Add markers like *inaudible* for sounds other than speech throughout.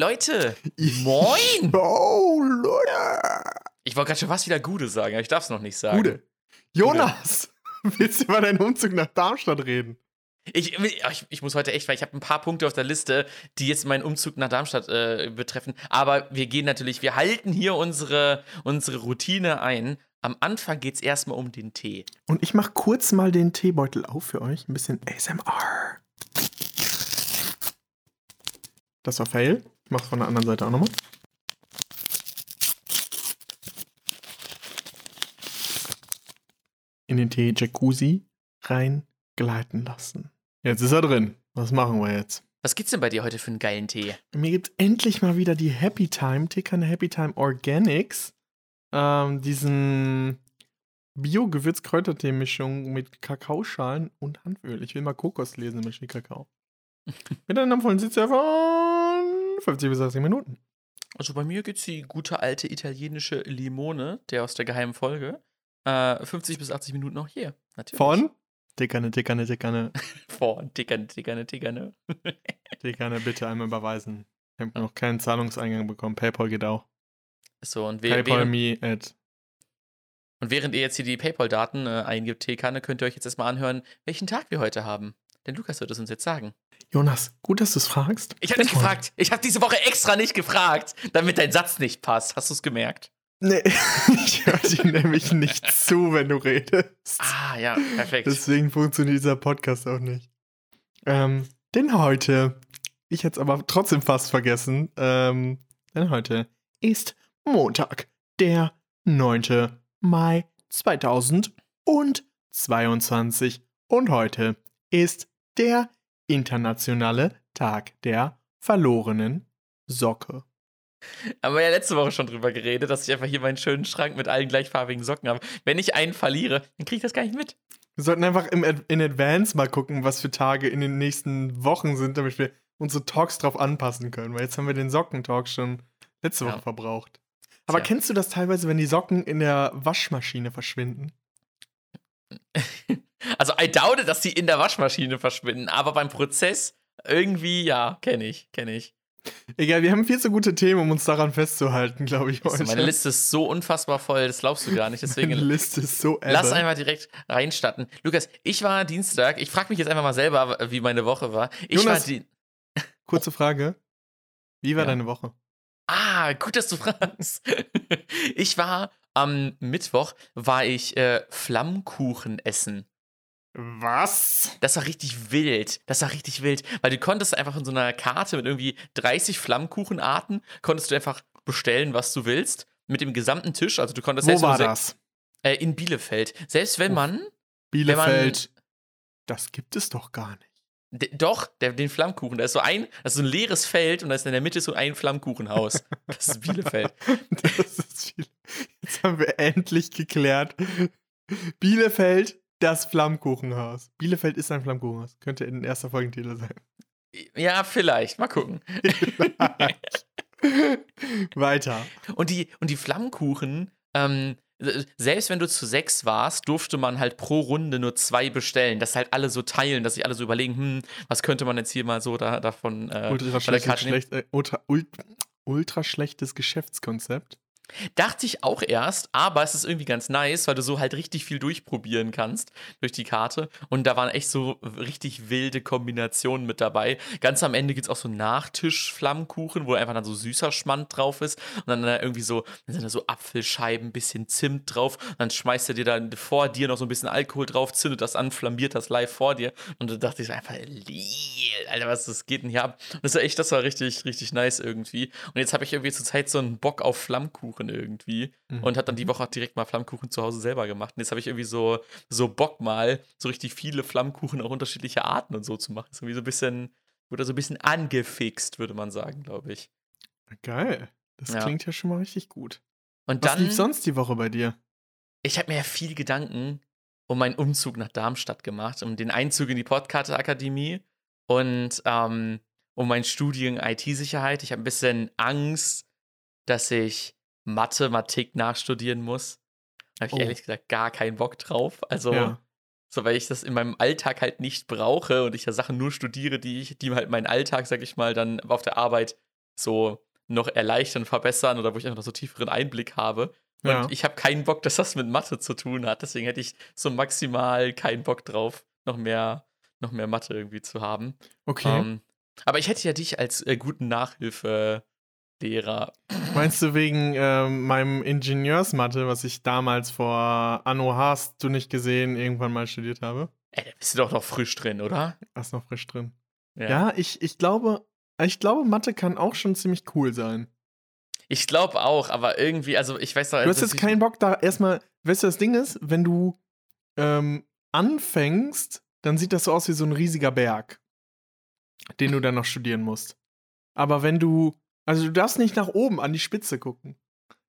Leute! *laughs* Moin! Oh, Leute! Ich wollte gerade schon was wieder Gude sagen, aber ich darf es noch nicht sagen. Gude. Jonas, *laughs* willst du über deinen Umzug nach Darmstadt reden? Ich, ich, ich muss heute echt, weil ich habe ein paar Punkte auf der Liste, die jetzt meinen Umzug nach Darmstadt äh, betreffen. Aber wir gehen natürlich, wir halten hier unsere, unsere Routine ein. Am Anfang geht es erstmal um den Tee. Und ich mache kurz mal den Teebeutel auf für euch. Ein bisschen ASMR. Das war Fail. Mach's von der anderen Seite auch nochmal. In den Tee Jacuzzi reingleiten lassen. Jetzt ist er drin. Was machen wir jetzt? Was gibt's denn bei dir heute für einen geilen Tee? Mir gibt's endlich mal wieder die Happy Time, Teekanne Happy Time Organics. Ähm, diesen Bio-Gewürz-Kräutertee-Mischung mit Kakaoschalen und Handöl. Ich will mal Kokos lesen, nämlich Kakao. *laughs* Mit einem vollen Sitzserver. 55 bis 60 Minuten. Also bei mir gibt es die gute alte italienische Limone, der aus der geheimen Folge. Äh, 50 bis 80 Minuten auch hier, natürlich. Von? Dickerne, dickerne, dickerne. *laughs* Von dickerne, dickerne, dickerne. *laughs* dickerne, bitte einmal überweisen. Ich habe noch keinen Zahlungseingang bekommen. PayPal geht auch. So, und we- PayPal me at. Und während ihr jetzt hier die PayPal-Daten äh, eingibt, Teekanne, könnt ihr euch jetzt erstmal anhören, welchen Tag wir heute haben. Denn Lukas wird es uns jetzt sagen. Jonas, gut, dass du es fragst. Ich habe nicht gefragt. Ich habe diese Woche extra nicht gefragt, damit dein Satz nicht passt. Hast du es gemerkt? Nee, *laughs* ich höre dir nämlich nicht *laughs* zu, wenn du redest. Ah, ja, perfekt. Deswegen funktioniert dieser Podcast auch nicht. Ähm, denn heute, ich hätte es aber trotzdem fast vergessen, ähm, denn heute ist Montag, der 9. Mai 2022 und heute ist der internationale Tag der verlorenen Socke. Haben wir ja letzte Woche schon drüber geredet, dass ich einfach hier meinen schönen Schrank mit allen gleichfarbigen Socken habe. Wenn ich einen verliere, dann kriege ich das gar nicht mit. Wir sollten einfach im in Advance mal gucken, was für Tage in den nächsten Wochen sind, damit wir unsere Talks drauf anpassen können. Weil jetzt haben wir den Sockentalk schon letzte Woche Ja. verbraucht. Aber Tja. kennst du das teilweise, wenn die Socken in der Waschmaschine verschwinden? *laughs* Also, I doubt, dass die in der Waschmaschine verschwinden, aber beim Prozess irgendwie, ja, kenne ich, kenne ich. Egal, wir haben viel zu gute Themen, um uns daran festzuhalten, glaube ich. Heute. meine Liste ist so unfassbar voll, das glaubst du gar nicht. Deswegen Meine Liste ist so lass ebbe. einmal direkt reinstarten. Lukas, ich war Dienstag, ich frage mich jetzt einfach mal selber, wie meine Woche war. Ich Jonas. war. Kurze Frage. Wie war Ja. deine Woche? Ah, gut, dass du fragst. *laughs* Ich war am Mittwoch, war ich äh, Flammkuchen essen. Was? Das war richtig wild. Das war richtig wild. Weil du konntest einfach in so einer Karte mit irgendwie 30 Flammkuchenarten, konntest du einfach bestellen, was du willst. Mit dem gesamten Tisch. Also du konntest Wo selbst wenn war das? Äh, in Bielefeld. Selbst wenn man. Bielefeld. Das gibt es doch gar nicht. D doch, der, den Flammkuchen. Da ist so ein, das ist so ein leeres Feld und da ist in der Mitte so ein Flammkuchenhaus. Das ist Bielefeld. *laughs* Das ist viel. Jetzt haben wir endlich geklärt. Bielefeld, das Flammkuchenhaus. Bielefeld ist ein Flammkuchenhaus. Könnte in erster Folgentitel sein. Ja, vielleicht. Mal gucken. *laughs* Weiter. Und die, und die Flammkuchen, ähm, selbst wenn du zu sechs warst, durfte man halt pro Runde nur zwei bestellen. Das halt alle so teilen, dass sich alle so überlegen, hm, was könnte man jetzt hier mal so da, davon äh, Ultra, schlechtes, schlecht, äh, ultra, ult, ultra schlechtes Geschäftskonzept. Dachte ich auch erst, aber es ist irgendwie ganz nice, weil du so halt richtig viel durchprobieren kannst durch die Karte. Und da waren echt so richtig wilde Kombinationen mit dabei. Ganz am Ende gibt es auch so Nachtisch-Flammkuchen, wo einfach dann so süßer Schmand drauf ist. Und dann da irgendwie so, dann sind da so Apfelscheiben, bisschen Zimt drauf. Und dann schmeißt er dir dann vor dir noch so ein bisschen Alkohol drauf, zündet das an, flambiert das live vor dir. Und da dachte ich einfach, Alter, was das geht denn hier ab? Das war echt, das war richtig, richtig nice irgendwie. Und jetzt habe ich irgendwie zur Zeit so einen Bock auf Flammkuchen irgendwie Mhm. und hat dann die Woche auch direkt mal Flammkuchen zu Hause selber gemacht. Und jetzt habe ich irgendwie so, so Bock mal, so richtig viele Flammkuchen auch unterschiedlicher Arten und so zu machen. Ist irgendwie so ein bisschen, wurde so ein bisschen angefixt, würde man sagen, glaube ich. Geil. Das Ja. klingt ja schon mal richtig gut. Und Was dann, lief sonst die Woche bei dir? ich habe mir ja viel Gedanken um meinen Umzug nach Darmstadt gemacht, um den Einzug in die Podcast-Akademie und ähm, um mein Studium IT-Sicherheit. Ich habe ein bisschen Angst, dass ich Mathematik nachstudieren muss. Da habe ich Oh. ehrlich gesagt gar keinen Bock drauf. Also, Ja. so weil ich das in meinem Alltag halt nicht brauche und ich ja Sachen nur studiere, die ich, die halt meinen Alltag, sag ich mal, dann auf der Arbeit so noch erleichtern, verbessern oder wo ich einfach noch so tieferen Einblick habe. Und Ja. ich habe keinen Bock, dass das mit Mathe zu tun hat. Deswegen hätte ich so maximal keinen Bock drauf, noch mehr, noch mehr Mathe irgendwie zu haben. Okay. Ähm, aber ich hätte ja dich als äh, guten Nachhilfelehrer. Meinst du wegen ähm, meinem Ingenieursmathe, was ich damals vor Anno hast du nicht gesehen, irgendwann mal studiert habe? Ey, da bist du doch noch frisch drin, oder? Ist noch frisch drin. Ja, ich, ich glaube, ich glaube, Mathe kann auch schon ziemlich cool sein. Ich glaube auch, aber irgendwie, also ich weiß doch. Du hast jetzt keinen Bock da erstmal, weißt du, das Ding ist, wenn du ähm, anfängst, dann sieht das so aus wie so ein riesiger Berg, den du dann noch studieren musst. Aber wenn du, also du darfst nicht nach oben an die Spitze gucken.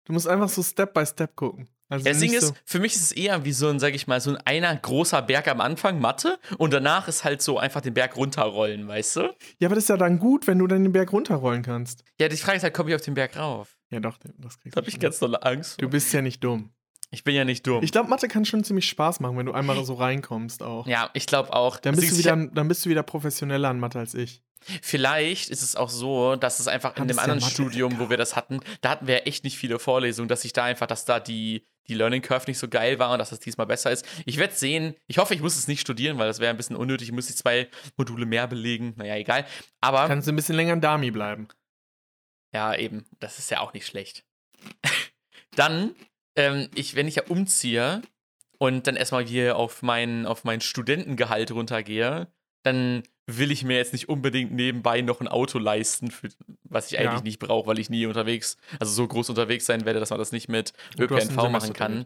Du musst einfach so Step by Step gucken. Also Das Ding nicht ist, so, für mich ist es eher wie so ein, sag ich mal, so ein einer großer Berg am Anfang, Mathe, und danach ist halt so einfach den Berg runterrollen, weißt du? ja, aber das ist ja dann gut, wenn du dann den Berg runterrollen kannst. Ja, die Frage ist halt, komme ich auf den Berg rauf? Ja, doch, das kriegst Da habe ich ganz dolle Angst. Du vor. bist ja nicht dumm. Ich bin ja nicht dumm. Ich glaube, Mathe kann schon ziemlich Spaß machen, wenn du einmal so reinkommst auch. ja, ich glaube auch. Dann bist, du wieder, dann bist du wieder professioneller an Mathe als ich. ich- Vielleicht ist es auch so, dass es einfach in dem anderen Studium, wo wir das hatten, da hatten wir ja echt nicht viele Vorlesungen, dass ich da einfach, dass da die, die Learning Curve nicht so geil war und dass das diesmal besser ist. Ich werde sehen. Ich hoffe, ich muss es nicht studieren, weil das wäre ein bisschen unnötig. Ich müsste zwei Module mehr belegen. Naja, egal. Aber. Kannst du ein bisschen länger in Dami bleiben. Ja, eben. Das ist ja auch nicht schlecht. *laughs* dann, ähm, ich, wenn ich ja umziehe und dann erstmal hier auf mein, auf mein Studentengehalt runtergehe, dann will ich mir jetzt nicht unbedingt nebenbei noch ein Auto leisten, für, was ich Ja. eigentlich nicht brauche, weil ich nie unterwegs, also so groß unterwegs sein werde, dass man das nicht mit ÖPNV machen kann.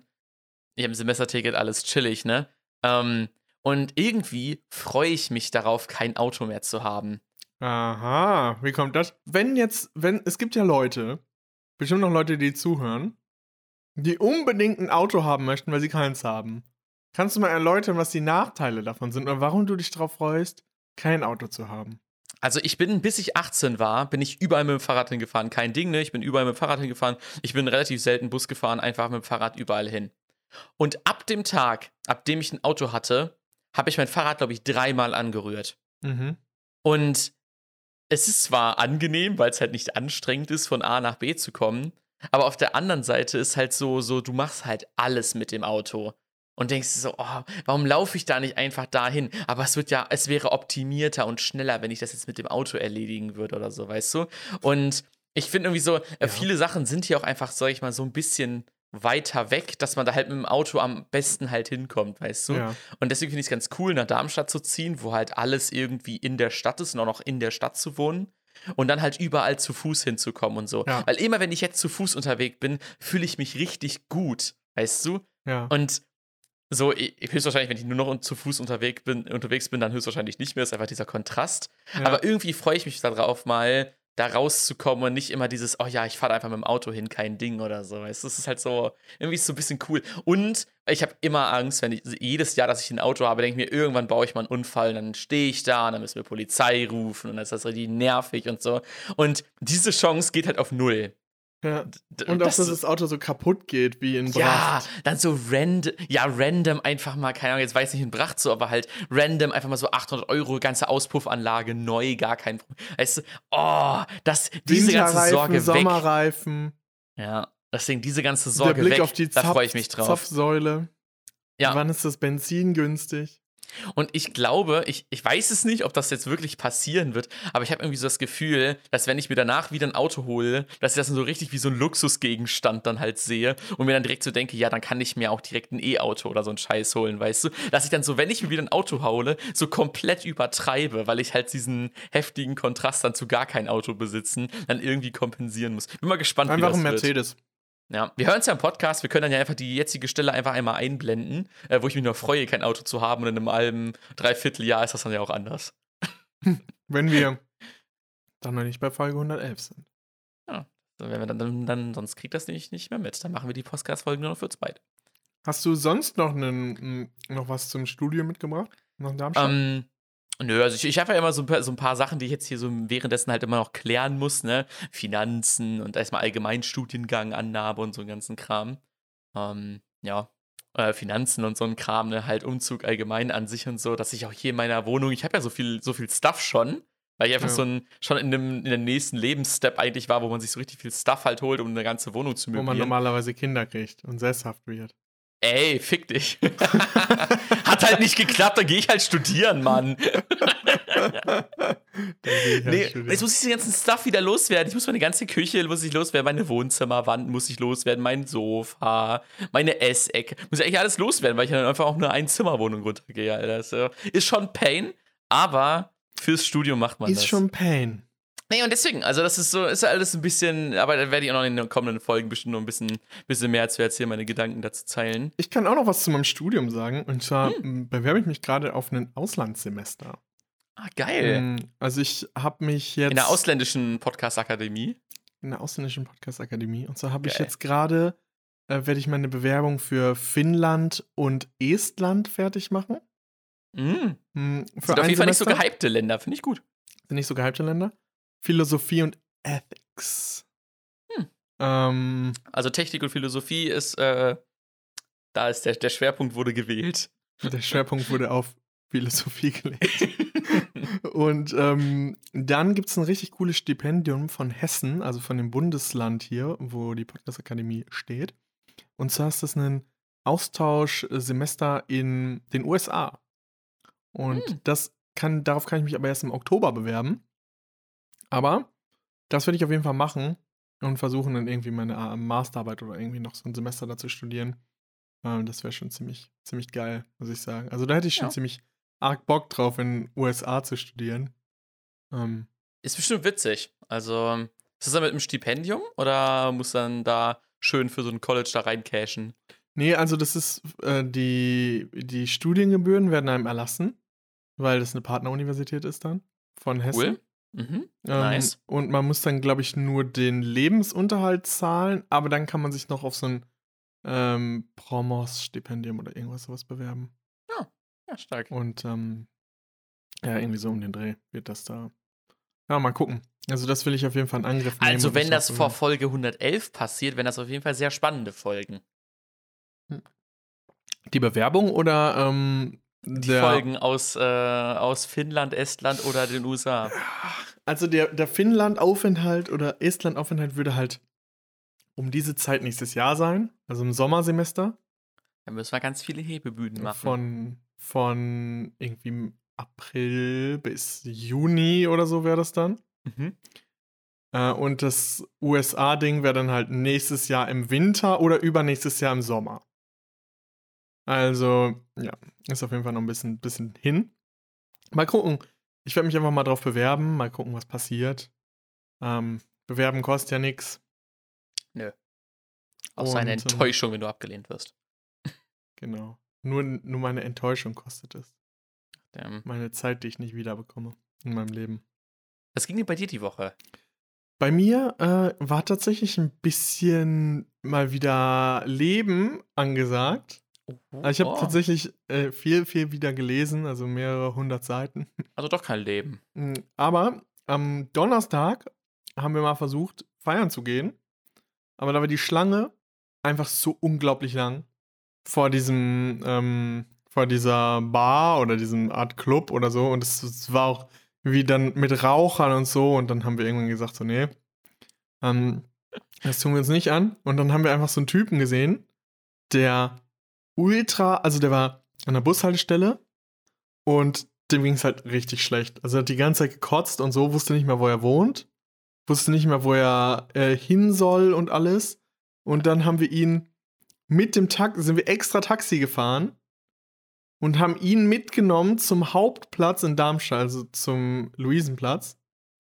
Ich habe ein Semesterticket, alles chillig, ne? Ähm, und irgendwie freue ich mich darauf, kein Auto mehr zu haben. Aha, wie kommt das? Wenn jetzt, wenn, es gibt ja Leute, bestimmt noch Leute, die zuhören, die unbedingt ein Auto haben möchten, weil sie keins haben. Kannst du mal erläutern, was die Nachteile davon sind oder warum du dich darauf freust, kein Auto zu haben? Also ich bin, bis ich 18 war, bin ich überall mit dem Fahrrad hingefahren. Kein Ding, ne? Ich bin überall mit dem Fahrrad hingefahren. Ich bin relativ selten Bus gefahren, einfach mit dem Fahrrad überall hin. Und ab dem Tag, ab dem ich ein Auto hatte, habe ich mein Fahrrad, glaube ich, dreimal angerührt. Mhm. Und es ist zwar angenehm, weil es halt nicht anstrengend ist, von A nach B zu kommen, aber auf der anderen Seite ist halt so, so, du machst halt alles mit dem Auto. Und denkst so, oh, warum laufe ich da nicht einfach dahin? Aber es wird ja, es wäre optimierter und schneller, wenn ich das jetzt mit dem Auto erledigen würde oder so, weißt du? Und ich finde irgendwie so, äh, Ja. viele Sachen sind hier auch einfach, sag ich mal, so ein bisschen weiter weg, dass man da halt mit dem Auto am besten halt hinkommt, weißt du? Ja. Und deswegen finde ich es ganz cool, nach Darmstadt zu ziehen, wo halt alles irgendwie in der Stadt ist und auch noch in der Stadt zu wohnen. Und dann halt überall zu Fuß hinzukommen und so. Ja. Weil immer, wenn ich jetzt zu Fuß unterwegs bin, fühle ich mich richtig gut, weißt du? Ja. Und so, ich- höchstwahrscheinlich, wenn ich nur noch zu Fuß unterwegs bin, unterwegs bin, dann höchstwahrscheinlich nicht mehr. ist einfach dieser Kontrast. ja. Aber irgendwie freue ich mich darauf, mal da rauszukommen und nicht immer dieses, oh ja, ich fahre einfach mit dem Auto hin, kein Ding oder so. Weißt du, es ist halt so, irgendwie ist so ein bisschen cool. Und ich habe immer Angst, wenn ich jedes Jahr, dass ich ein Auto habe, denke ich mir, irgendwann baue ich mal einen Unfall und dann stehe ich da und dann müssen wir Polizei rufen und dann ist das richtig nervig und so. Und diese Chance geht halt auf null. Ja. Und auch, dass das Auto so kaputt geht, wie in ja, Bracht. dann so random, ja, random einfach mal, keine Ahnung, jetzt weiß ich nicht in Bracht so, aber halt random einfach mal so 800 Euro, ganze Auspuffanlage, neu, gar kein Problem. Weißt du, oh, das, diese ganze Sorge weg. Sommerreifen, Ja, deswegen diese ganze der Sorge Blick weg, auf die da freue ich mich drauf. Zapfsäule. Ja. Wann ist das Benzin günstig? Und ich glaube, ich, ich weiß es nicht, ob das jetzt wirklich passieren wird, aber ich habe irgendwie so das Gefühl, dass wenn ich mir danach wieder ein Auto hole, dass ich das so richtig wie so ein Luxusgegenstand dann halt sehe und mir dann direkt so denke, ja, dann kann ich mir auch direkt ein E-Auto oder so einen Scheiß holen, weißt du? Dass ich dann so, wenn ich mir wieder ein Auto hole, so komplett übertreibe, weil ich halt diesen heftigen Kontrast dann zu gar kein Auto besitzen, dann irgendwie kompensieren muss. Bin mal gespannt, Einfach wie das ein wird. Ja, wir hören es ja im Podcast, wir können dann ja einfach die jetzige Stelle einfach einmal einblenden, äh, wo ich mich noch freue, kein Auto zu haben und in einem halben, dreiviertel Jahr ist das dann ja auch anders. *laughs* Wenn wir dann noch nicht bei Folge 111 sind. So, Wenn wir dann, dann, dann, sonst kriegt das nicht, nicht mehr mit. Dann machen wir die Podcast-Folgen nur noch für uns beide. Hast du sonst noch, einen, noch was zum Studio mitgebracht? Noch in Darmstadt? Ähm, nö, also ich, ich habe ja immer so ein, paar, so ein paar Sachen, die ich jetzt hier so währenddessen halt immer noch klären muss, ne? Finanzen und erstmal Allgemeinstudiengang, Annahme und so einen ganzen Kram. Ähm, ja. Äh, Finanzen und so ein Kram, ne? Halt Umzug allgemein an sich und so, dass ich auch hier in meiner Wohnung, ich habe ja so viel, so viel Stuff schon. Weil ich einfach Ja. so ein, schon in, dem, in der nächsten Lebensstep eigentlich war, wo man sich so richtig viel Stuff halt holt, um eine ganze Wohnung zu Wo man möblieren. normalerweise Kinder kriegt und sesshaft wird. Ey, fick dich. *laughs* Hat halt nicht geklappt, dann gehe ich halt studieren, Mann. Nee, jetzt muss ich den ganzen Stuff wieder loswerden. Ich muss meine ganze Küche muss ich loswerden, meine Wohnzimmerwand muss ich loswerden, mein Sofa, meine Essecke. Muss ich eigentlich alles loswerden, weil ich dann einfach auch nur eine Zimmerwohnung runtergehe, Alter. Ist schon Pain, aber fürs Studium macht man Ist das. schon Pain. Nee, und deswegen, also das ist so, ist ja alles ein bisschen, aber da werde ich auch noch in den kommenden Folgen bestimmt noch ein bisschen, bisschen mehr zu erzählen, meine Gedanken dazu teilen. Ich kann auch noch was zu meinem Studium sagen. Und zwar Hm. m, bewerbe ich mich gerade auf ein Auslandssemester. Ah, geil. Mm, Also ich habe mich jetzt In der ausländischen Podcast-Akademie. in der ausländischen Podcast Akademie. Und zwar habe ich jetzt gerade, äh, werde ich meine Bewerbung für Finnland und Estland fertig machen. Mhm. Mm, Für Sind auf jeden Fall nicht so gehypte Länder, finde ich gut. Sind nicht so gehypte Länder. Philosophie und Ethics. Hm. Ähm, Also Technik und Philosophie ist, äh, da ist der, der Schwerpunkt wurde gewählt. der Schwerpunkt wurde auf Philosophie gelegt. *laughs* Und ähm, dann gibt es ein richtig cooles Stipendium von Hessen, also von dem Bundesland hier, wo die Podcast-Akademie steht. Und zwar ist das ein Austauschsemester in den USA. Und Hm. das kann, darauf kann ich mich aber erst im Oktober bewerben. Aber das werde ich auf jeden Fall machen und versuchen dann irgendwie meine äh, Masterarbeit oder irgendwie noch so ein Semester dazu studieren. Ähm, das wäre schon ziemlich, ziemlich geil, muss ich sagen. Also da hätte ich schon Ja. ziemlich arg Bock drauf, in USA zu studieren. Ähm, Ist bestimmt witzig. Also, ist das dann mit einem Stipendium oder muss dann da schön für so ein College da reincashen? nee, also das ist, äh, die, die Studiengebühren werden einem erlassen, weil das eine Partneruniversität ist dann von Hessen. Cool. Mhm. Ähm, Nice. Und man muss dann, glaube ich, nur den Lebensunterhalt zahlen, aber dann kann man sich noch auf so ein ähm, Promos-Stipendium oder irgendwas sowas bewerben. Ja, stark. Und ähm, ja, irgendwie so um den Dreh wird das da. Ja, mal gucken. Also das will ich auf jeden Fall in Angriff nehmen. Also, wenn das vor. Folge 111 passiert, wären das auf jeden Fall sehr spannende Folgen. Die Bewerbung oder ähm, Die der, Folgen aus, äh, aus Finnland, Estland oder den USA. Also der, der Finnland-Aufenthalt oder Estland-Aufenthalt würde halt um diese Zeit nächstes Jahr sein, also im Sommersemester. Da müssen wir ganz viele Hebebühnen machen. Von, von irgendwie April bis Juni oder so wäre das dann. Mhm. Äh, und das USA-Ding wäre dann halt nächstes Jahr im Winter oder übernächstes Jahr im Sommer. Also, ja, ist auf jeden Fall noch ein bisschen, bisschen hin. Mal gucken. Ich werde mich einfach mal drauf bewerben, mal gucken, was passiert. Ähm, bewerben kostet ja nichts. Auch so eine ähm, Enttäuschung, wenn du abgelehnt wirst. *laughs* Genau. Nur, nur meine Enttäuschung kostet es. Ähm, Meine Zeit, die ich nicht wiederbekomme in meinem Leben. was ging denn bei dir die Woche? Bei mir äh, war tatsächlich ein bisschen mal wieder Leben angesagt. Also ich habe Oh. tatsächlich äh, viel, viel wieder gelesen, also mehrere hundert Seiten. *laughs* Also doch kein Leben. Mm, Aber am Donnerstag haben wir mal versucht, feiern zu gehen. Aber da war die Schlange einfach so unglaublich lang vor diesem, ähm, vor dieser Bar oder diesem Art Club oder so. Und es, es war auch wie dann mit Rauchern und so. Und dann haben wir irgendwann gesagt, so, nee, ähm, das tun wir uns nicht an. Und dann haben wir einfach so einen Typen gesehen, der ultra, also der war an der Bushaltestelle und dem ging es halt richtig schlecht. Also er hat die ganze Zeit gekotzt und so, wusste nicht mehr, wo er wohnt, wusste nicht mehr, wo er äh, hin soll und alles. Und dann haben wir ihn mit dem Taxi, sind wir extra Taxi gefahren und haben ihn mitgenommen zum Hauptplatz in Darmstadt, also zum Luisenplatz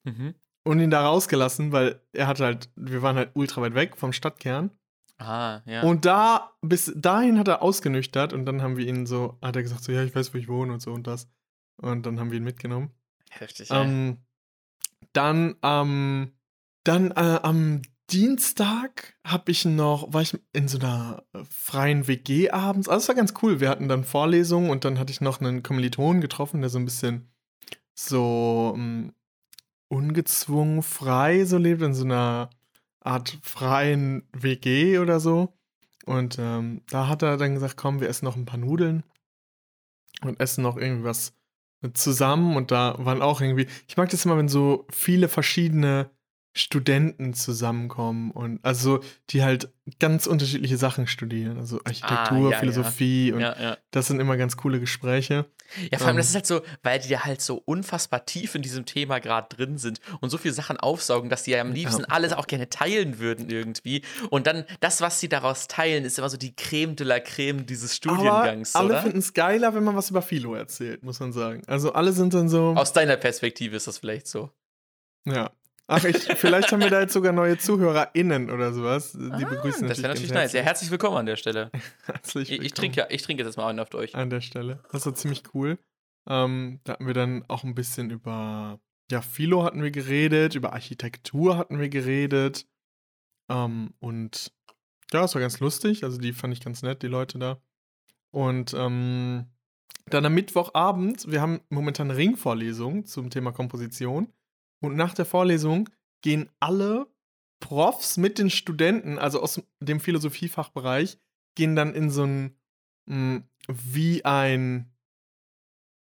Mhm. und ihn da rausgelassen, weil er hat halt, wir waren halt ultra weit weg vom Stadtkern. Ah, ja. Und da, bis dahin hat er ausgenüchtert und dann haben wir ihn so, hat er gesagt, so, ja, ich weiß, wo ich wohne und so und das. Und dann haben wir ihn mitgenommen. Heftig. Ähm, dann, ähm, dann äh, am Dienstag habe ich noch, war ich in so einer freien WG abends. Also es war ganz cool. Wir hatten dann Vorlesungen und dann hatte ich noch einen Kommilitonen getroffen, der so ein bisschen so ähm, ungezwungen frei so lebt, in so einer Art freien WG oder so. Und ähm, da hat er dann gesagt, komm, wir essen noch ein paar Nudeln und essen noch irgendwas, zusammen und da waren auch irgendwie, ich mag das immer, wenn so viele verschiedene Studenten zusammenkommen und also die halt ganz unterschiedliche Sachen studieren, also Architektur, Ah, ja, Philosophie und Ja, ja. das sind immer ganz coole Gespräche. Ja, vor allem, das Ähm. ist halt so, weil die ja halt so unfassbar tief in diesem Thema gerade drin sind und so viele Sachen aufsaugen, dass die ja am liebsten Ja. alles auch gerne teilen würden irgendwie. Und dann, das, was sie daraus teilen, ist immer so die Creme de la Creme dieses Studiengangs, alle finden es geiler, wenn man was über Philo erzählt, muss man sagen. Also alle sind dann so, Aus deiner Perspektive ist das vielleicht so. ja. Ach, ich, vielleicht haben wir da jetzt sogar neue ZuhörerInnen oder sowas. Die begrüßen Ah, das wäre natürlich nice. Ja, herzlich. willkommen an der Stelle. *laughs* Herzlich Ich, ich willkommen. trinke ja, ich trinke jetzt mal einen auf euch. an der Stelle. Das war ziemlich cool. Ähm, da hatten wir dann auch ein bisschen über, ja, Philo hatten wir geredet, über Architektur hatten wir geredet. Ähm, und ja, es war ganz lustig. Also die fand ich ganz nett, die Leute da. Und ähm, dann am Mittwochabend, wir haben momentan eine Ringvorlesung zum Thema Komposition. Und nach der Vorlesung gehen alle Profs mit den Studenten, also aus dem Philosophiefachbereich, gehen dann in so ein, mh, wie ein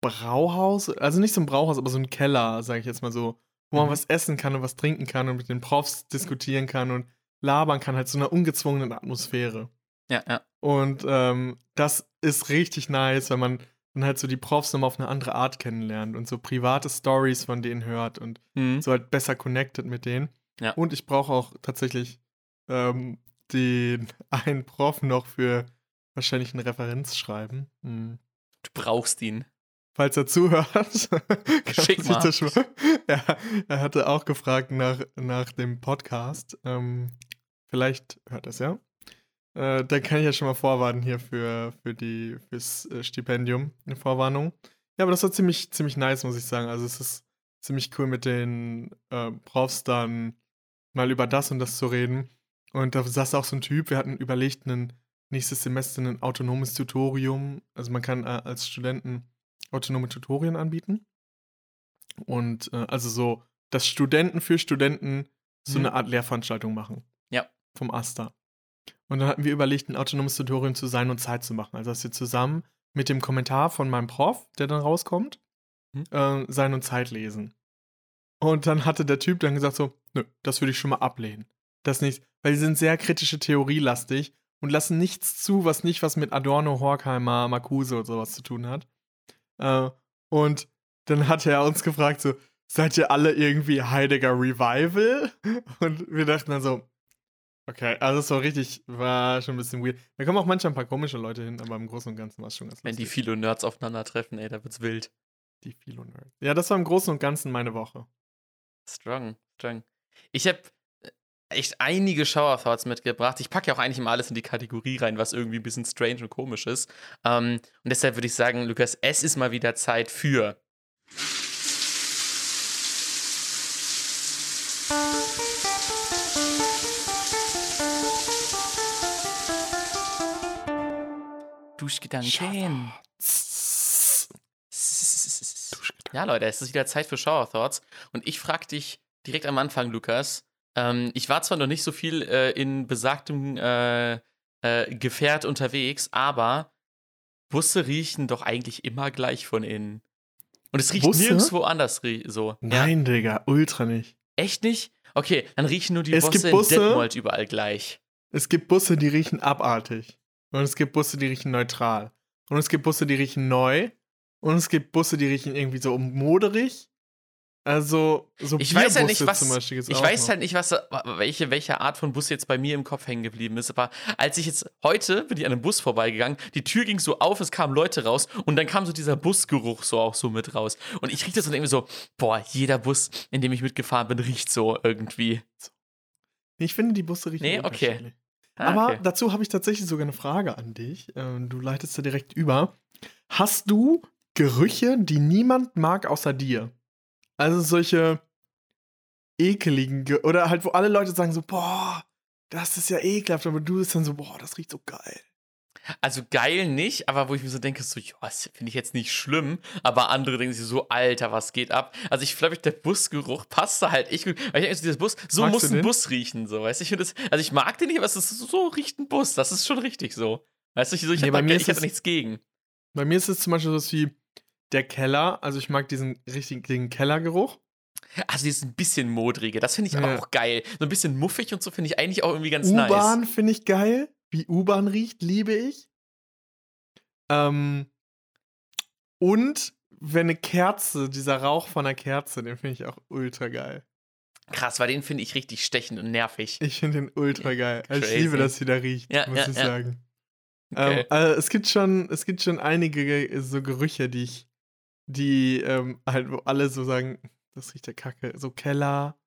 Brauhaus, also nicht so ein Brauhaus, aber so ein Keller, sage ich jetzt mal so, wo man Mhm. was essen kann und was trinken kann und mit den Profs diskutieren kann und labern kann, halt so einer ungezwungenen Atmosphäre. Ja, ja. Und ähm, das ist richtig nice, wenn man dann halt so die Profs nochmal auf eine andere Art kennenlernt und so private Stories von denen hört und Mhm. so halt besser connected mit denen. Ja. Und ich brauche auch tatsächlich ähm, den *laughs* einen Prof noch für wahrscheinlich ein Referenzschreiben. Hm. Du brauchst ihn. Falls er zuhört, *laughs* Schick er sich mal. das *laughs* ja, er hatte auch gefragt nach, nach dem Podcast. Ähm, vielleicht hört er es ja. Äh, dann kann ich ja schon mal vorwarnen hier für, für die, fürs äh, Stipendium, eine Vorwarnung. Ja, aber das war ziemlich, ziemlich nice, muss ich sagen. Also es ist ziemlich cool mit den äh, Profs dann mal über das und das zu reden. Und da saß auch so ein Typ, wir hatten überlegt, ein nächstes Semester ein autonomes Tutorium. Also man kann äh, als Studenten autonome Tutorien anbieten. Und äh, also so, dass Studenten für Studenten so Mhm. eine Art Lehrveranstaltung machen. Ja. Vom AStA. Und dann hatten wir überlegt, ein autonomes Tutorium zu Sein und Zeit zu machen. Also dass wir zusammen mit dem Kommentar von meinem Prof, der dann rauskommt, Mhm. äh, Sein und Zeit lesen. Und dann hatte der Typ dann gesagt so, nö, das würde ich schon mal ablehnen. Das nicht, weil die sind sehr kritische Theorielastig und lassen nichts zu, was nicht was mit Adorno, Horkheimer, Marcuse und sowas zu tun hat. Äh, und dann hat er uns gefragt so, seid ihr alle irgendwie Heidegger Revival? *laughs* Und wir dachten dann so, okay, also es war richtig, war schon ein bisschen weird. Da kommen auch manchmal ein paar komische Leute hin, aber im Großen und Ganzen war es schon ganz Wenn die lustig. Philo-Nerds aufeinandertreffen, ey, da wird's wild. Die Philo-Nerds. Ja, das war im Großen und Ganzen meine Woche. Strong, strong. Ich habe echt einige Shower Thoughts mitgebracht. Ich packe ja auch eigentlich immer alles in die Kategorie rein, was irgendwie ein bisschen strange und komisch ist. Ähm, und deshalb würde ich sagen, Lukas, es ist mal wieder Zeit für. Duschgedanken. Ja, Leute, es ist wieder Zeit für Shower Thoughts. Und ich frage dich direkt am Anfang, Lukas. Ähm, ich war zwar noch nicht so viel äh, in besagtem äh, äh, Gefährt unterwegs, aber Busse riechen doch eigentlich immer gleich von innen. Und es riecht Busse? nirgendwo anders so. Ja? Nein, Digga, ultra nicht. Echt nicht? Okay, dann riechen nur die Es Busse, gibt in Busse- Detmold überall gleich. Es gibt Busse, die riechen abartig. Und es gibt Busse, die riechen neutral. Und es gibt Busse, die riechen neu. Und es gibt Busse, die riechen irgendwie so moderig. Also, so Ich weiß ja nicht, was. Ich weiß noch. halt nicht, was, welche, welche Art von Bus jetzt bei mir im Kopf hängen geblieben ist. Aber als ich jetzt heute bin ich an einem Bus vorbeigegangen, die Tür ging so auf, es kamen Leute raus und dann kam so dieser Busgeruch so auch so mit raus. Und ich riech das und irgendwie so, boah, jeder Bus, in dem ich mitgefahren bin, riecht so irgendwie. Ich finde, die Busse riechen Nee, okay. Ah, Aber okay. dazu habe ich tatsächlich sogar eine Frage an dich. Ähm, Du leitest da direkt über. Hast du Gerüche, die niemand mag außer dir? Also solche ekeligen, Ge oder halt, wo alle Leute sagen so, boah, das ist ja ekelhaft, aber du bist dann so, boah, das riecht so geil. Also geil nicht, aber wo ich mir so denke, so, ja, das finde ich jetzt nicht schlimm, aber andere denken sich so, Alter, was geht ab? Also ich glaube, der Busgeruch passt da halt echt gut, weil ich denke, so, dieses Bus, so Magst muss ein? Bus riechen, so, weißt du, ich das, also ich mag den nicht, aber es ist so, riecht ein Bus, das ist schon richtig so. Weißt du, ich, so, ich Nee, habe ist hab nichts gegen. Bei mir ist es zum Beispiel so wie, der Keller, also ich mag diesen richtigen Kellergeruch. Also dieses ein bisschen modrige, das finde ich Ja. auch geil. So ein bisschen muffig und so finde ich eigentlich auch irgendwie ganz nice. U-Bahn finde ich geil. Wie U-Bahn riecht, liebe ich. Ähm, und wenn eine Kerze, dieser Rauch von einer Kerze, den finde ich auch ultra geil. Krass, weil den finde ich richtig stechend und nervig. Ich finde den ultra geil. Also Ich liebe, dass sie da riecht, Ja, muss ja, ich ja. sagen. Okay. Ähm, also es gibt schon, es gibt schon einige Ge- so Gerüche, die ich, die ähm, halt, wo alle so sagen, das riecht ja kacke. So Keller,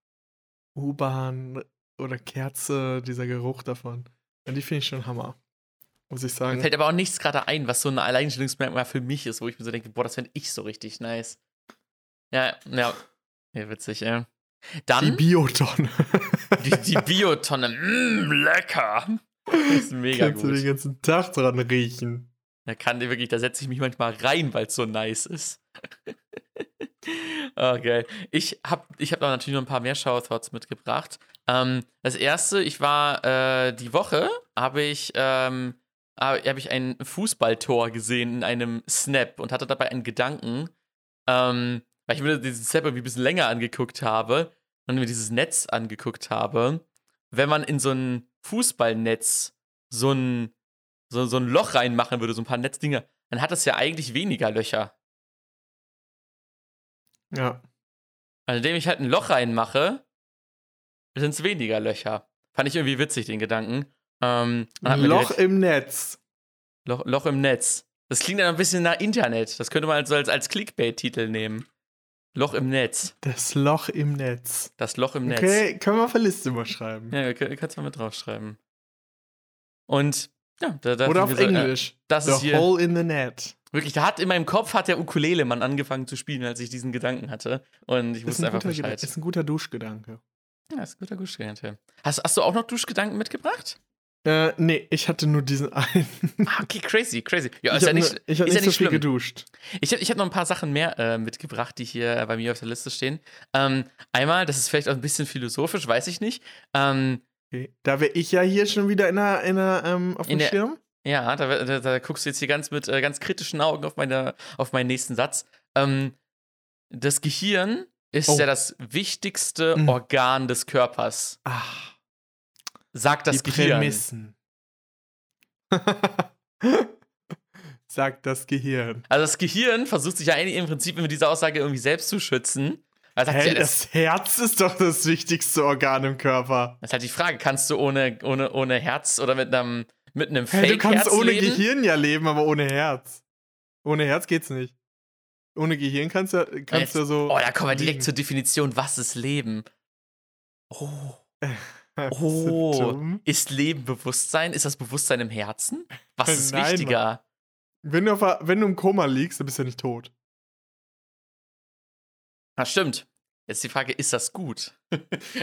U-Bahn oder Kerze, dieser Geruch davon. Und die finde ich schon Hammer. Muss ich Mir sagen. fällt aber auch nichts gerade ein, was so ein Alleinstellungsmerkmal für mich ist, wo ich mir so denke, boah, das fände ich so richtig nice. Ja, ja. Ja, witzig, ja. Die Dann Biotonne. die, die Biotonne. Mmm, lecker. Das ist mega Kannst du den gut. ganzen Tag dran riechen. Da kann dir wirklich, da setze ich mich manchmal rein, weil es so nice ist. *laughs* geil. Ich habe ich hab da natürlich noch ein paar mehr Shower-Thoughts mitgebracht. Ähm, das erste, ich war äh, die Woche, habe ich, ähm, hab ich ein Fußballtor gesehen in einem Snap und hatte dabei einen Gedanken, ähm, weil ich mir diesen Snap irgendwie ein bisschen länger angeguckt habe und mir dieses Netz angeguckt habe. Wenn man in so ein Fußballnetz so ein so, so ein Loch reinmachen würde, so ein paar Netzdinger, dann hat das ja eigentlich weniger Löcher. Ja. Also indem ich halt ein Loch reinmache, sind es weniger Löcher. Fand ich irgendwie witzig, den Gedanken. Ähm, Loch direkt- im Netz. Loch, Loch im Netz. Das klingt dann ein bisschen nach Internet. Das könnte man also als, als Clickbait-Titel nehmen. Loch im Netz. Das Loch im Netz. Das Loch im Netz. Okay, können wir auf der Liste mal schreiben. Ja, kö- kannst du mal mit draufschreiben. Und ja, da, da Oder auf so, äh, Englisch. das The ist hier. Hole in the Net. Wirklich, da hat in meinem Kopf hat der Ukulele-Mann angefangen zu spielen, als ich diesen Gedanken hatte. Und ich Ist wusste ein, einfach Bescheid. ist ein guter Duschgedanke. Ja, ist ein guter Duschgedanke. Hast, hast du auch noch Duschgedanken mitgebracht? Äh, nee, ich hatte nur diesen einen. Ah, okay, crazy, crazy. Ja, ich ist ja habe nicht, ich hab ist nicht so nicht viel geduscht. Ich habe ich hab noch ein paar Sachen mehr äh, mitgebracht, die hier bei mir auf der Liste stehen. Ähm, einmal, das ist vielleicht auch ein bisschen philosophisch, weiß ich nicht. Ähm, Okay. Da wäre ich ja hier schon wieder in der, in der, ähm, auf dem der- Schirm. ja, da, da, da guckst du jetzt hier ganz mit äh, ganz kritischen Augen auf, meine, auf meinen nächsten Satz. Ähm, das Gehirn ist Oh. ja das wichtigste Mm. Organ des Körpers. Ach, Sagt das die Gehirn. Prämissen. *laughs* Sagt das Gehirn. Also das Gehirn versucht sich ja eigentlich im Prinzip mit dieser Aussage irgendwie selbst zu schützen. Sagt, Hey, ja, das, das Herz ist doch das wichtigste Organ im Körper. das ist halt die Frage, kannst du ohne, ohne, ohne Herz oder mit einem, mit einem Hey, du kannst Fake-Herz ohne leben? Gehirn ja leben, aber ohne Herz. Ohne Herz geht's nicht. Ohne Gehirn kannst du kannst du so. Oh, da kommen wir direkt liegen. zur Definition, was ist Leben? *laughs* Oh, oh. ist Leben Bewusstsein? Ist das Bewusstsein im Herzen? Was ist Nein, wichtiger? Wenn du, auf, wenn du im Koma liegst, dann bist du ja nicht tot. Ah, stimmt. Jetzt die Frage, ist das gut?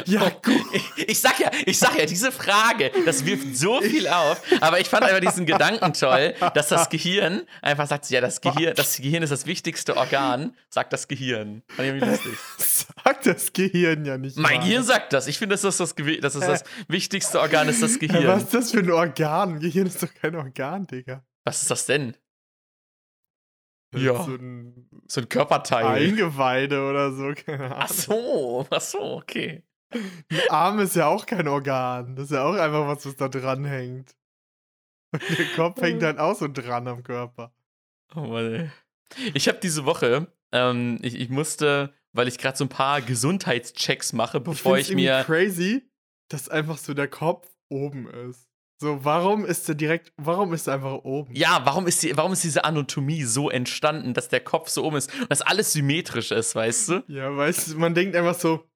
Ja, gut. Ich, ich sag ja, ich sag ja, diese Frage, das wirft so viel auf, aber ich fand einfach diesen Gedanken toll, dass das Gehirn einfach sagt, ja, das Gehirn, das Gehirn ist das wichtigste Organ, sagt das Gehirn. Fand ich irgendwie lustig. *laughs* Sagt das Gehirn ja nicht. Mein mal. Gehirn sagt das. Ich finde, das ist das, das, ist das wichtigste Organ, ist das Gehirn. was ist das für ein Organ? Gehirn ist doch kein Organ, Digga. Was ist das denn? Das Ja. So ein So ein Körperteil. Eingeweide oder so, keine Ach Ahnung. so, ach so, okay. Ein Arm ist ja auch kein Organ. Das ist ja auch einfach was, was da dran hängt. Und der Kopf *laughs* hängt halt auch so dran am Körper. Oh Mann, ey. Ich habe diese Woche, ähm, ich, ich musste, weil ich gerade so ein paar Gesundheitschecks mache, bevor find's ich, mir. crazy, dass einfach so der Kopf oben ist. So, warum ist der direkt, warum ist er einfach oben? Ja, warum ist, die, warum ist diese Anatomie so entstanden, dass der Kopf so oben ist und dass alles symmetrisch ist, weißt du? Ja, weißt du, man denkt einfach so,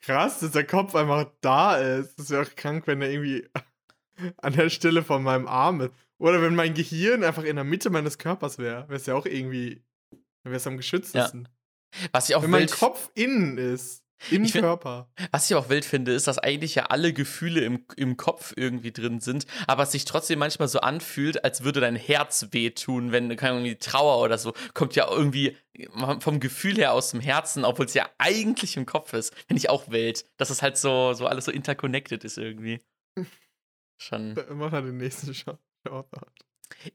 krass, dass der Kopf einfach da ist. Das wäre auch krank, wenn er irgendwie *laughs* an der Stelle von meinem Arm ist. Oder wenn mein Gehirn einfach in der Mitte meines Körpers wäre. Wäre es ja auch irgendwie, wäre es am geschütztesten. Was ich auch Wenn mein Kopf innen ist, im find- Körper. was ich auch wild finde, ist, dass eigentlich ja alle Gefühle im, im Kopf irgendwie drin sind, aber es sich trotzdem manchmal so anfühlt, als würde dein Herz wehtun, wenn irgendwie Trauer oder so kommt ja irgendwie vom Gefühl her aus dem Herzen, obwohl es ja eigentlich im Kopf ist. Finde ich auch wild, dass es halt so, so alles so interconnected ist irgendwie. Schon. *laughs* Mach mal den nächsten Shot.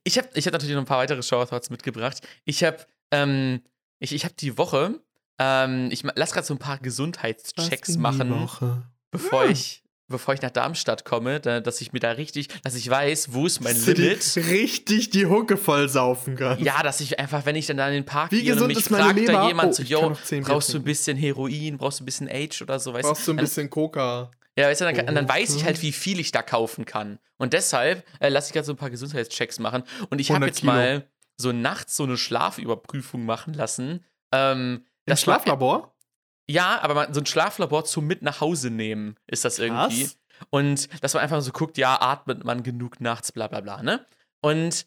Ich habe ich hab natürlich noch ein paar weitere Shower Thoughts mitgebracht. Ich habe ähm, Ich, ich habe die Woche, ähm, ich lass gerade so ein paar Gesundheitschecks machen, bevor Ah. ich bevor ich nach Darmstadt komme, da, dass ich mir da richtig, dass ich weiß, wo ist mein Dass du Limit. richtig die Hucke voll saufen kannst. Ja, dass ich einfach, wenn ich dann da in den Park Wie gehe und mich fragt da Leber? jemand Oh, so, kann yo, brauchst du ein bisschen Heroin, brauchst du ein bisschen Age oder so, weißt Brauchst du ein bisschen Coca. Ja, weißt du, dann, kann- dann weiß ich halt, wie viel ich da kaufen kann. Und deshalb äh, lasse ich gerade so ein paar Gesundheitschecks machen. Und ich habe 100 jetzt Kilo. mal so nachts so eine Schlafüberprüfung machen lassen. Ähm, Das war- Schlaflabor? Ja, aber man, so ein Schlaflabor zum mit nach Hause nehmen ist das irgendwie. Krass. Und dass man einfach so guckt, ja, atmet man genug nachts, bla bla bla, ne? Und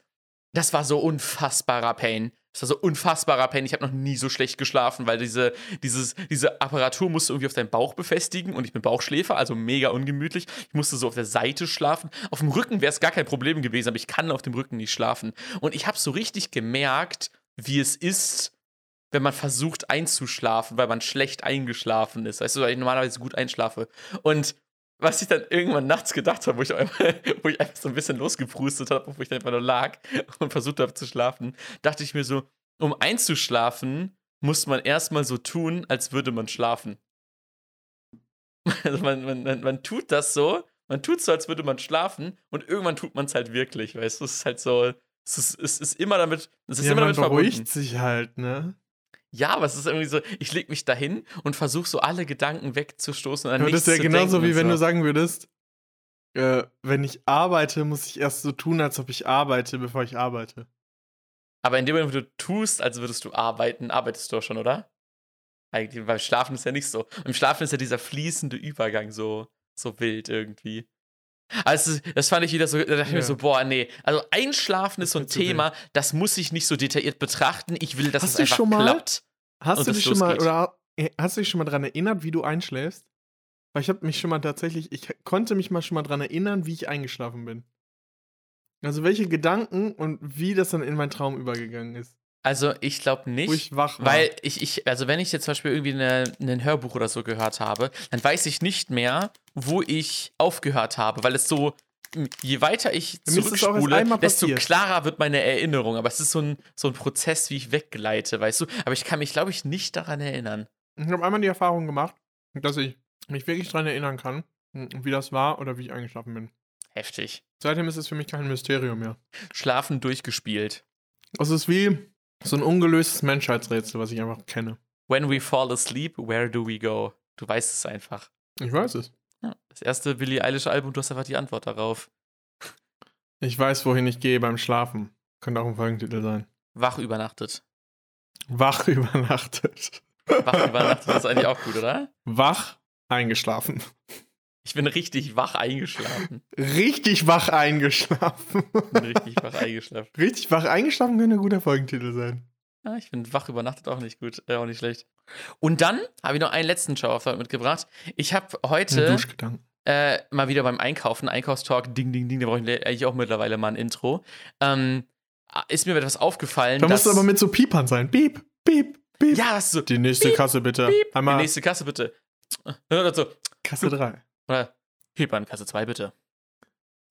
das war so unfassbarer Pain. Das war so unfassbarer Pain. Ich habe noch nie so schlecht geschlafen, weil diese, dieses, diese Apparatur musst du irgendwie auf deinen Bauch befestigen und ich bin Bauchschläfer, also mega ungemütlich. Ich musste so auf der Seite schlafen. Auf dem Rücken wäre es gar kein Problem gewesen, aber ich kann auf dem Rücken nicht schlafen. Und ich habe so richtig gemerkt, wie es ist, wenn man versucht einzuschlafen, weil man schlecht eingeschlafen ist. Weißt du, weil ich normalerweise gut einschlafe. Und was ich dann irgendwann nachts gedacht habe, wo ich, einmal, *laughs* wo ich einfach so ein bisschen losgeprustet habe, wo ich dann einfach nur lag und versucht habe zu schlafen, dachte ich mir so, um einzuschlafen, muss man erstmal so tun, als würde man schlafen. *laughs* Also man, man, man, man tut das so, man tut so, als würde man schlafen und irgendwann tut man es halt wirklich, weißt du? Es ist halt so, es ist, es ist immer damit, es ist Ja, immer man damit verbunden. beruhigt sich halt, ne? Ja, aber es ist irgendwie so, ich leg mich dahin und versuche so alle Gedanken wegzustoßen. Und an Aber das ist ja genauso wie und wenn so. du sagen würdest, äh, wenn ich arbeite, muss ich erst so tun, als ob ich arbeite, bevor ich arbeite. Aber in dem Moment, wo du tust, als würdest du arbeiten, arbeitest du auch schon, oder? Eigentlich, weil Schlafen ist ja nicht so. Im Schlafen ist ja dieser fließende Übergang so, so wild irgendwie. Also, das fand ich wieder so, da dachte ich mir Ja. so, boah, nee. Also, Einschlafen ist so ein wild. Thema, das muss ich nicht so detailliert betrachten. Ich will, dass Hast es du einfach schon mal- klappt. Hast du dich schon mal oder äh, hast du dich schon mal daran erinnert, wie du einschläfst? Weil ich habe mich schon mal tatsächlich, ich konnte mich mal schon mal daran erinnern, wie ich eingeschlafen bin. Also welche Gedanken und wie das dann in meinen Traum übergegangen ist, Also, ich glaube nicht. ich. Weil ich, ich, also wenn ich jetzt zum Beispiel irgendwie ein Hörbuch oder so gehört habe, dann weiß ich nicht mehr, wo ich aufgehört habe, weil es so, je weiter ich zurückspule, desto klarer wird meine Erinnerung. Aber es ist so ein, so ein Prozess, wie ich weggleite, weißt du? Aber ich kann mich, glaube ich, nicht daran erinnern. ich habe einmal die Erfahrung gemacht, dass ich mich wirklich daran erinnern kann, wie das war oder wie ich eingeschlafen bin. Heftig. Seitdem ist es für mich kein Mysterium mehr. Schlafen durchgespielt. Es ist wie so ein ungelöstes Menschheitsrätsel, was ich einfach kenne. When we fall asleep, where do we go? Du weißt es einfach. Ich weiß es. Ja, das erste Billie Eilish-Album, du hast einfach die Antwort darauf. Ich weiß, wohin ich gehe beim Schlafen. Könnte auch ein Folgentitel sein. Wach übernachtet. Wach *laughs* übernachtet. Wach übernachtet ist eigentlich auch gut, oder? Wach eingeschlafen. Ich bin richtig wach eingeschlafen. Richtig wach eingeschlafen. richtig wach eingeschlafen. Richtig wach eingeschlafen könnte ein guter Folgentitel sein. Ja, ich finde wach übernachtet auch nicht gut, äh, auch nicht schlecht. Und dann habe ich noch einen letzten Show-Off mitgebracht. Ich habe heute äh, mal wieder beim Einkaufen, Einkaufstalk, ding, ding, ding, da brauche ich eigentlich auch mittlerweile mal ein Intro. Ähm, ist mir etwas aufgefallen, Da musst du aber mit so Piepern sein. Piep, piep, piep. ja, das ist so, Die nächste Piep, Kasse bitte. die Einmal nächste Kasse bitte. Oder so, Kasse 3. oder Hebern, Kasse 2 bitte.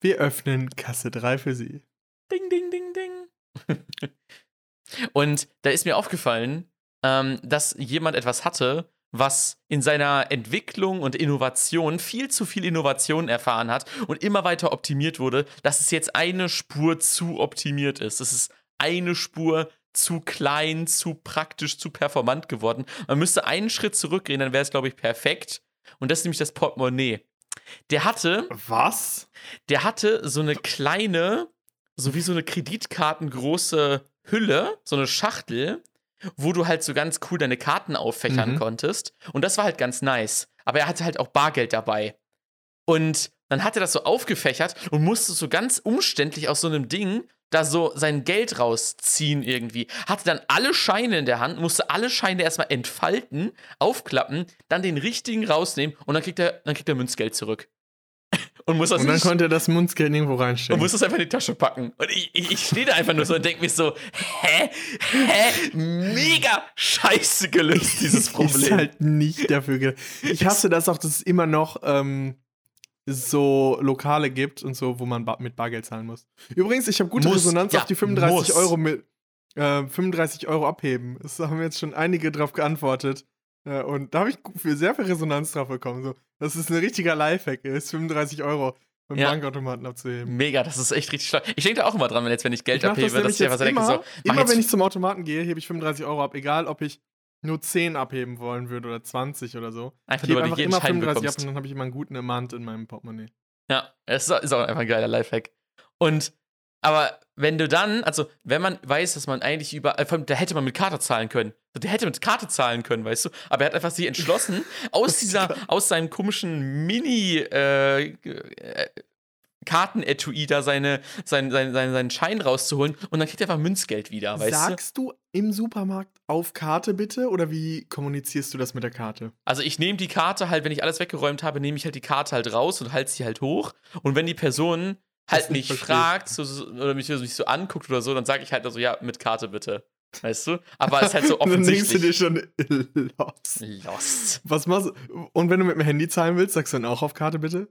Wir öffnen Kasse 3 für Sie. Ding, ding, ding, ding. *laughs* Und da ist mir aufgefallen, ähm, dass jemand etwas hatte, was in seiner Entwicklung und Innovation viel zu viel Innovation erfahren hat und immer weiter optimiert wurde, dass es jetzt eine Spur zu optimiert ist. Es ist eine Spur zu klein, zu praktisch, zu performant geworden. Man müsste einen Schritt zurückgehen, dann wäre es, glaube ich, perfekt. Und das ist nämlich das Portemonnaie. Der hatte Was? der hatte so eine kleine, so wie so eine kreditkartengroße Hülle, so eine Schachtel, wo du halt so ganz cool deine Karten auffächern Mhm. konntest. Und das war halt ganz nice. Aber er hatte halt auch Bargeld dabei. Und dann hat er das so aufgefächert und musste so ganz umständlich aus so einem Ding da so sein Geld rausziehen irgendwie. Hatte dann alle Scheine in der Hand, musste alle Scheine erstmal entfalten, aufklappen, dann den richtigen rausnehmen und dann kriegt er, dann kriegt er Münzgeld zurück. Und muss das Und dann nicht- konnte er das Münzgeld irgendwo und reinstecken. muss das einfach in die Tasche packen. Und ich, ich, ich stehe da einfach nur so und denke mir so, hä? Hä? Mega scheiße gelöst, dieses *laughs* Ist Problem. halt nicht dafür. ge- Ich hasse das auch, dass es immer noch ähm, so Lokale gibt und so, wo man mit Bargeld zahlen muss. Übrigens, ich habe gute Muss, Resonanz ja, auf die 35 muss. Euro mit. äh, 35 Euro abheben. Das haben jetzt schon einige drauf geantwortet. Äh, und da habe ich für sehr viel Resonanz drauf bekommen. So, das ist ein richtiger Lifehack ist, 35 Euro beim Ja. Bankautomaten abzuheben. Mega, das ist echt richtig schlau. Ich denke da auch immer dran, wenn jetzt, wenn ich Geld Ich abhebe, dass ich einfach denke, immer, so, immer jetzt wenn ich zum Automaten gehe, hebe ich 35 Euro ab, egal ob ich nur 10 abheben wollen würde oder 20 oder so. einfach Ich nur, hebe einfach jeden immer Schein 35 ab und dann habe ich immer einen guten Amount in meinem Portemonnaie. Ja, es ist ist auch einfach ein geiler Lifehack. Und, aber wenn du dann, also, wenn man weiß, dass man eigentlich über, äh, allem, da hätte man mit Karte zahlen können. Der hätte mit Karte zahlen können, weißt du? Aber er hat einfach sich entschlossen, *laughs* aus dieser, aus seinem komischen Mini, äh, äh, Kartenetui da seine, sein, sein, sein, seinen Schein rauszuholen und dann kriegt er einfach Münzgeld wieder, weißt du? Sagst du im Supermarkt auf Karte bitte oder wie kommunizierst du das mit der Karte? Also ich nehme die Karte halt, wenn ich alles weggeräumt habe, nehme ich halt die Karte halt raus und halte sie halt hoch. Und wenn die Person halt mich versteht. fragt so, oder mich, so- mich so anguckt oder so, dann sage ich halt so, ja, mit Karte bitte. Weißt du? Aber es ist halt so *laughs* dann denkst du dir offensichtlich. schon los. Lost. Was machst du? Und wenn du mit dem Handy zahlen willst, sagst du dann auch auf Karte bitte?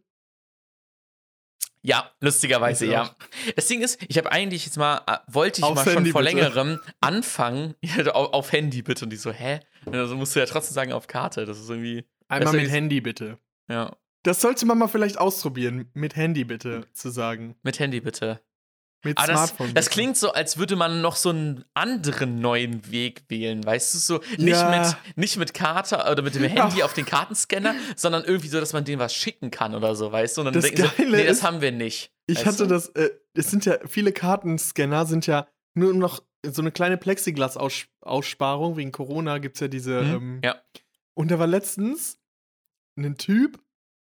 Ja, lustigerweise, ja. Das Ding ist, ich habe eigentlich jetzt mal, äh, wollte ich Aufs mal schon Handy, vor bitte. längerem anfangen, *laughs* auf, auf Handy bitte. Und die so, hä? Also musst du ja trotzdem sagen auf Karte. Das ist irgendwie, Einmal mit Handy bitte. ja, Das sollte man mal vielleicht ausprobieren, mit Handy bitte zu sagen. mit Handy bitte. Mit Aber das, Smartphone. das bitte. klingt so, als würde man noch so einen anderen neuen Weg wählen, weißt du? So nicht, Ja. mit, nicht mit Karte oder mit dem Handy auf den Kartenscanner, sondern irgendwie so, dass man denen was schicken kann oder so, weißt du? Und dann Das denken Geile nee, das ist, haben wir nicht. Ich hatte du? das, äh, es sind ja, viele Kartenscanner sind ja nur noch so eine kleine Plexiglas-Aussparung. Wegen Corona gibt es ja diese. Mhm, Ähm, ja. Und da war letztens ein Typ,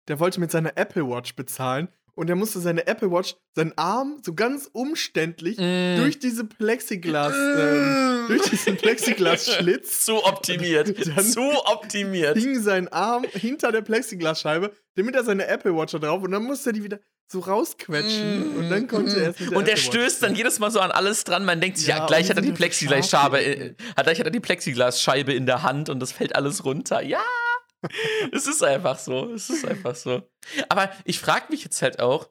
der wollte mit seiner Apple Watch bezahlen und der musste seine Apple Watch, seinen Arm so ganz umständlich Mm. durch diese Plexiglas, ähm, durch diesen Plexiglas-Schlitz *laughs* Zu optimiert. *laughs* Dann- Zu optimiert. hing sein Arm hinter der Plexiglasscheibe, damit er seine Apple Watch da drauf und dann musste er die wieder so rausquetschen und dann konnte er es mit der Und der Apple Watch stößt dann spielen. jedes Mal so an alles dran. Man denkt sich, ja, Ja, gleich hat er die Plexiglasscheibe, äh, hat, gleich hat er die Plexiglasscheibe in der Hand und das fällt alles runter. Ja, es ist einfach so. Es ist einfach so. Aber ich frage mich jetzt halt auch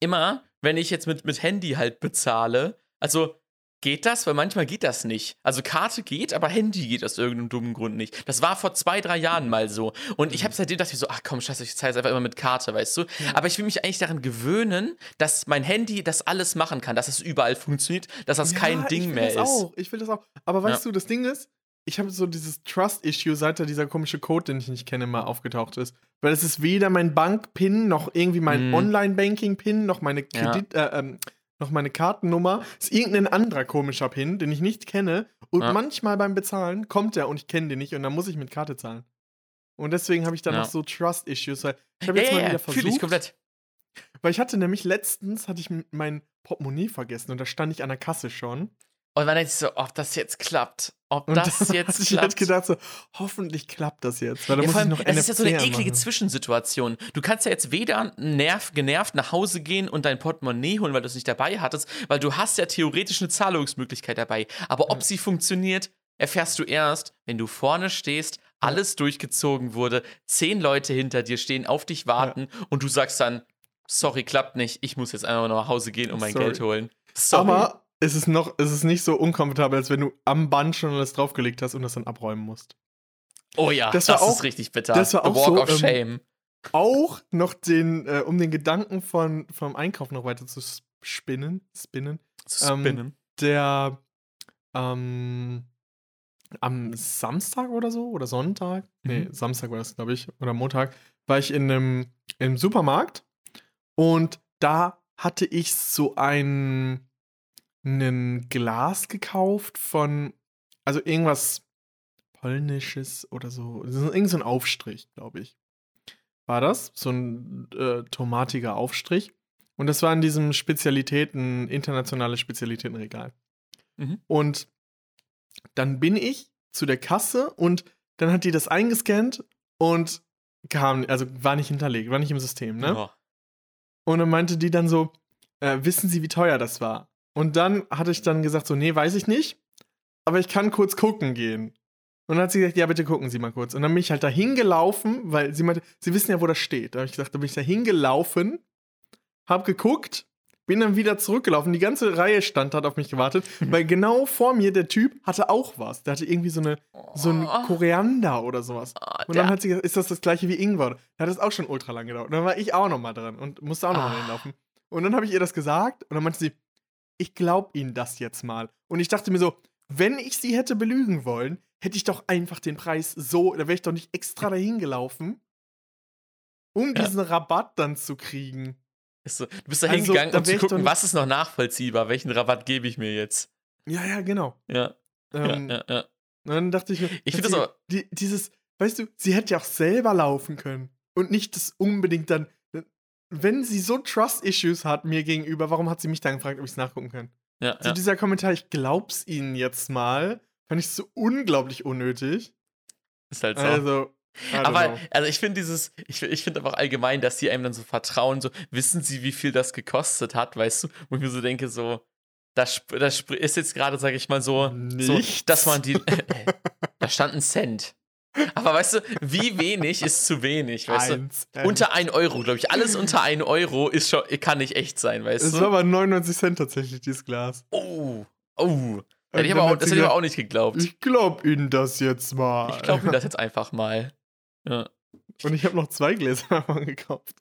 immer, wenn ich jetzt mit, mit Handy halt bezahle, also geht das? Weil manchmal geht das nicht. Also Karte geht, aber Handy geht aus irgendeinem dummen Grund nicht. Das war vor zwei, drei Jahren mal so. Und ich habe seitdem dachte ich so, ach komm, scheiße, ich zahle jetzt einfach immer mit Karte, weißt du? Aber ich will mich eigentlich daran gewöhnen, dass mein Handy das alles machen kann, dass es überall funktioniert, dass das kein Ja, Ding ich will mehr das ist. Auch. Ich will das auch. Aber weißt du, das Ding ist, ich habe so dieses Trust-Issue, seit da dieser komische Code, den ich nicht kenne, mal aufgetaucht ist. Weil es ist weder mein Bank-Pin, noch irgendwie mein Mhm. Online-Banking-Pin, noch meine Ja. Kredit, äh, ähm, noch meine Kartennummer. Ist irgendein anderer komischer Pin, den ich nicht kenne. Und Ja. manchmal beim Bezahlen kommt der und ich kenne den nicht und dann muss ich mit Karte zahlen. Und deswegen habe ich dann Ja. noch so Trust-Issues. Ich habe Ja, jetzt ja, mal wieder ja, fühl ich versucht, komplett. weil ich hatte nämlich letztens, hatte ich mein Portemonnaie vergessen und da stand ich an der Kasse schon. Und man denkt sich so, ob das jetzt klappt. Ob Und das dann *laughs* jetzt ich halt klappt. gedacht so, hoffentlich klappt das jetzt, weil da Ja, muss vor ich allem, noch das ist ja so eine NFC eklige machen. Zwischensituation. Du kannst ja jetzt weder nerv, genervt nach Hause gehen und dein Portemonnaie holen, weil du es nicht dabei hattest, weil du hast ja theoretisch eine Zahlungsmöglichkeit dabei. Aber ob Ja. sie funktioniert, erfährst du erst, wenn du vorne stehst, alles durchgezogen wurde, zehn Leute hinter dir stehen, auf dich warten und du sagst dann, sorry, klappt nicht, ich muss jetzt einfach nach Hause gehen und mein Sorry. Geld holen. Sorry. Aber es ist noch, es ist nicht so unkomfortabel, als wenn du am Band schon alles draufgelegt hast und das dann abräumen musst. oh ja, das das, war ist auch- richtig bitter. das war The auch Walk so, of ähm, Shame. Auch noch den, äh, um den Gedanken von, vom Einkauf noch weiter zu spinnen, spinnen, Zu ähm, spinnen. der ähm, am Samstag oder so oder Sonntag, nee, Mhm. Samstag war das, glaube ich, oder Montag, war ich in einem im Supermarkt und da hatte ich so ein ein Glas gekauft von also irgendwas polnisches oder so, irgend so ein Aufstrich, glaube ich. War das so ein äh, tomatiger Aufstrich und das war in diesem Spezialitäten internationale Spezialitätenregal. Mhm. Und dann bin ich zu der Kasse und dann hat die das eingescannt und kam, also war nicht hinterlegt, war nicht im System, ne? Oh. Und dann meinte die dann so, äh, wissen Sie, wie teuer das war? Und dann hatte ich dann gesagt, so, nee, weiß ich nicht, aber ich kann kurz gucken gehen. Und dann hat sie gesagt, ja, bitte gucken Sie mal kurz. Und dann bin ich halt da hingelaufen, weil sie meinte, Sie wissen ja, wo das steht. Da habe ich gesagt, da bin ich da hingelaufen, hab geguckt, bin dann wieder zurückgelaufen. Die ganze Reihe stand hat auf mich gewartet, weil genau vor mir der Typ hatte auch was. Der hatte irgendwie so eine so ein Oh. Koriander oder sowas. Ah, Und dann hat sie gesagt, ist das das gleiche wie Ingwer? Da hat es auch schon ultra lang gedauert. Und dann war ich auch noch mal dran und musste auch noch mal Ah. hinlaufen. Und dann habe ich ihr das gesagt und dann meinte sie, ich glaube Ihnen das jetzt mal. Und ich dachte mir so, wenn ich sie hätte belügen wollen, hätte ich doch einfach den Preis so, da wäre ich doch nicht extra dahin gelaufen, um Ja. diesen Rabatt dann zu kriegen. So, du bist da Also, hingegangen, da um zu gucken, was ist noch nachvollziehbar, welchen Rabatt gebe ich mir jetzt. Ja, ja, genau. Ja, Ähm, ja, ja, ja. Und dann dachte ich mir, Ich dass find das aber- die, dieses, weißt du, sie hätte ja auch selber laufen können und nicht das unbedingt dann, wenn sie so Trust-Issues hat mir gegenüber, warum hat sie mich dann gefragt, ob ich es nachgucken kann? ja, So ja. dieser Kommentar, ich glaub's ihnen jetzt mal, fand ich so unglaublich unnötig. Ist halt so. Also, aber, know. also ich finde dieses, ich, ich finde aber auch allgemein, dass die einem dann so vertrauen, so, wissen sie, wie viel das gekostet hat, weißt du? Wo ich mir so denke, so, das, das ist jetzt gerade, sag ich mal so, so dass man die, *laughs* *laughs* da stand ein Cent. Aber weißt du, wie wenig ist zu wenig, weißt Eins. du? Unter 1 Euro, glaube ich. Alles unter 1 Euro ist schon, kann nicht echt sein, weißt Es du? war aber 99 Cent tatsächlich, dieses Glas. Oh, oh. Hätte ich aber auch, das hätte ich aber auch nicht geglaubt. Ich, Ich glaub ihnen das jetzt mal. glaube mir das jetzt einfach mal. Ja. Und ich habe noch zwei Gläser *laughs* davon gekauft.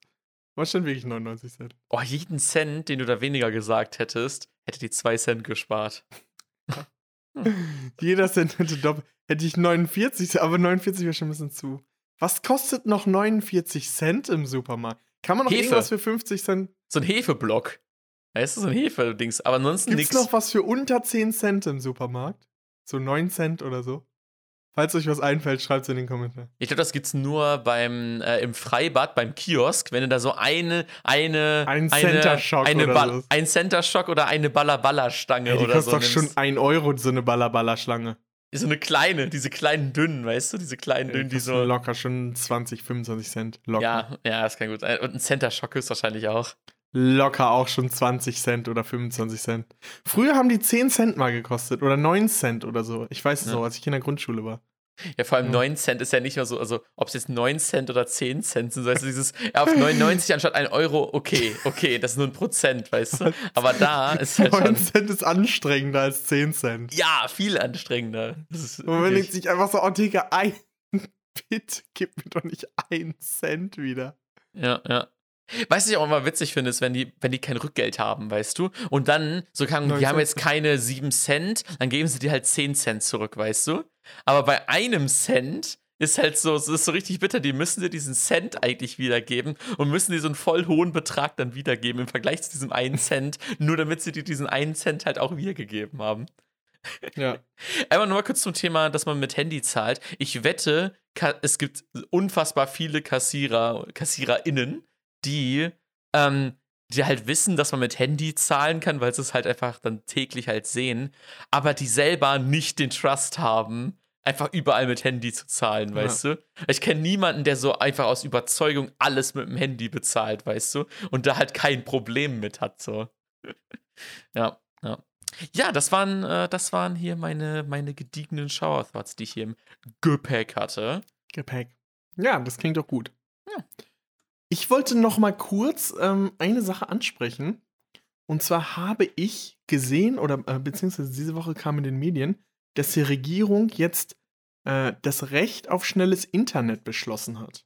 Was stand wirklich 99 Cent? Oh, jeden Cent, den du da weniger gesagt hättest, hätte die 2 Cent gespart. *laughs* Jeder Cent hätte doppelt. Hätte ich 49, aber 49 wäre schon ein bisschen zu. Was kostet noch 49 Cent im Supermarkt? Kann man noch Hefe. irgendwas für 50 Cent? So ein Hefeblock. Weißt du, so ein Hefe-Dings. Aber ansonsten Gibt's nichts. noch was für unter 10 Cent im Supermarkt? So 9 Cent oder so? Falls euch was einfällt, schreibt es in den Kommentaren. Ich glaube, das gibt's nur beim äh, im Freibad, beim Kiosk, wenn du da so eine, eine, Ein eine, Center-Shock eine oder Ball- so. ein Center-Shock oder eine Balla-Balla-Stange Ey, die oder kostet so. doch schon nimmst. 1 Euro, so eine Balla-Balla-Schlange. So eine kleine, diese kleinen dünnen, weißt du, diese kleinen dünnen, die so. Locker schon 20, 25 Cent. Locker. Ja, ja, das kann gut sein. Und ein Center-Shock ist wahrscheinlich auch. Locker auch schon 20 Cent oder 25 Cent. Früher haben die 10 Cent mal gekostet oder 9 Cent oder so. Ich weiß es Ja. noch, als ich in der Grundschule war. Ja, vor allem Ja. 9 Cent ist ja nicht mehr so, also ob es jetzt 9 Cent oder 10 Cent sind, so weißt du, dieses auf 99 anstatt 1 Euro, okay, okay, das ist nur ein Prozent, weißt du? Aber da ist halt 9 schon, Cent ist anstrengender als 10 Cent. ja, viel anstrengender. Und man denkt sich einfach so, oh Digga, ein *laughs* Bitte gib mir doch nicht 1 Cent wieder. Ja, ja. Weißt du, was ich auch immer witzig finde, ist, wenn die, wenn die kein Rückgeld haben, weißt du? Und dann, so kann, die haben jetzt keine 7 Cent, dann geben sie dir halt 10 Cent zurück, weißt du? Aber bei einem Cent ist halt so, es ist so richtig bitter, die müssen dir diesen Cent eigentlich wiedergeben und müssen dir so einen voll hohen Betrag dann wiedergeben im Vergleich zu diesem einen Cent, nur damit sie dir diesen einen Cent halt auch wiedergegeben haben. Ja. *laughs* Einmal nur mal kurz zum Thema, dass man mit Handy zahlt. Ich wette, es gibt unfassbar viele Kassierer, KassiererInnen, die, ähm, die halt wissen, dass man mit Handy zahlen kann, weil sie es halt einfach dann täglich halt sehen, aber die selber nicht den Trust haben, einfach überall mit Handy zu zahlen, Ja. weißt du? Ich kenne niemanden, der so einfach aus Überzeugung alles mit dem Handy bezahlt, weißt du? Und da halt kein Problem mit hat, so. *laughs* ja, ja. Ja, das waren, äh, das waren hier meine, meine gediegenen Shower Thoughts, die ich hier im Gepäck hatte. Gepäck. Ja, das klingt doch gut. Ja. Ich wollte noch mal kurz ähm, eine Sache ansprechen. Und zwar habe ich gesehen, oder äh, beziehungsweise diese Woche kam in den Medien, dass die Regierung jetzt äh, das Recht auf schnelles Internet beschlossen hat.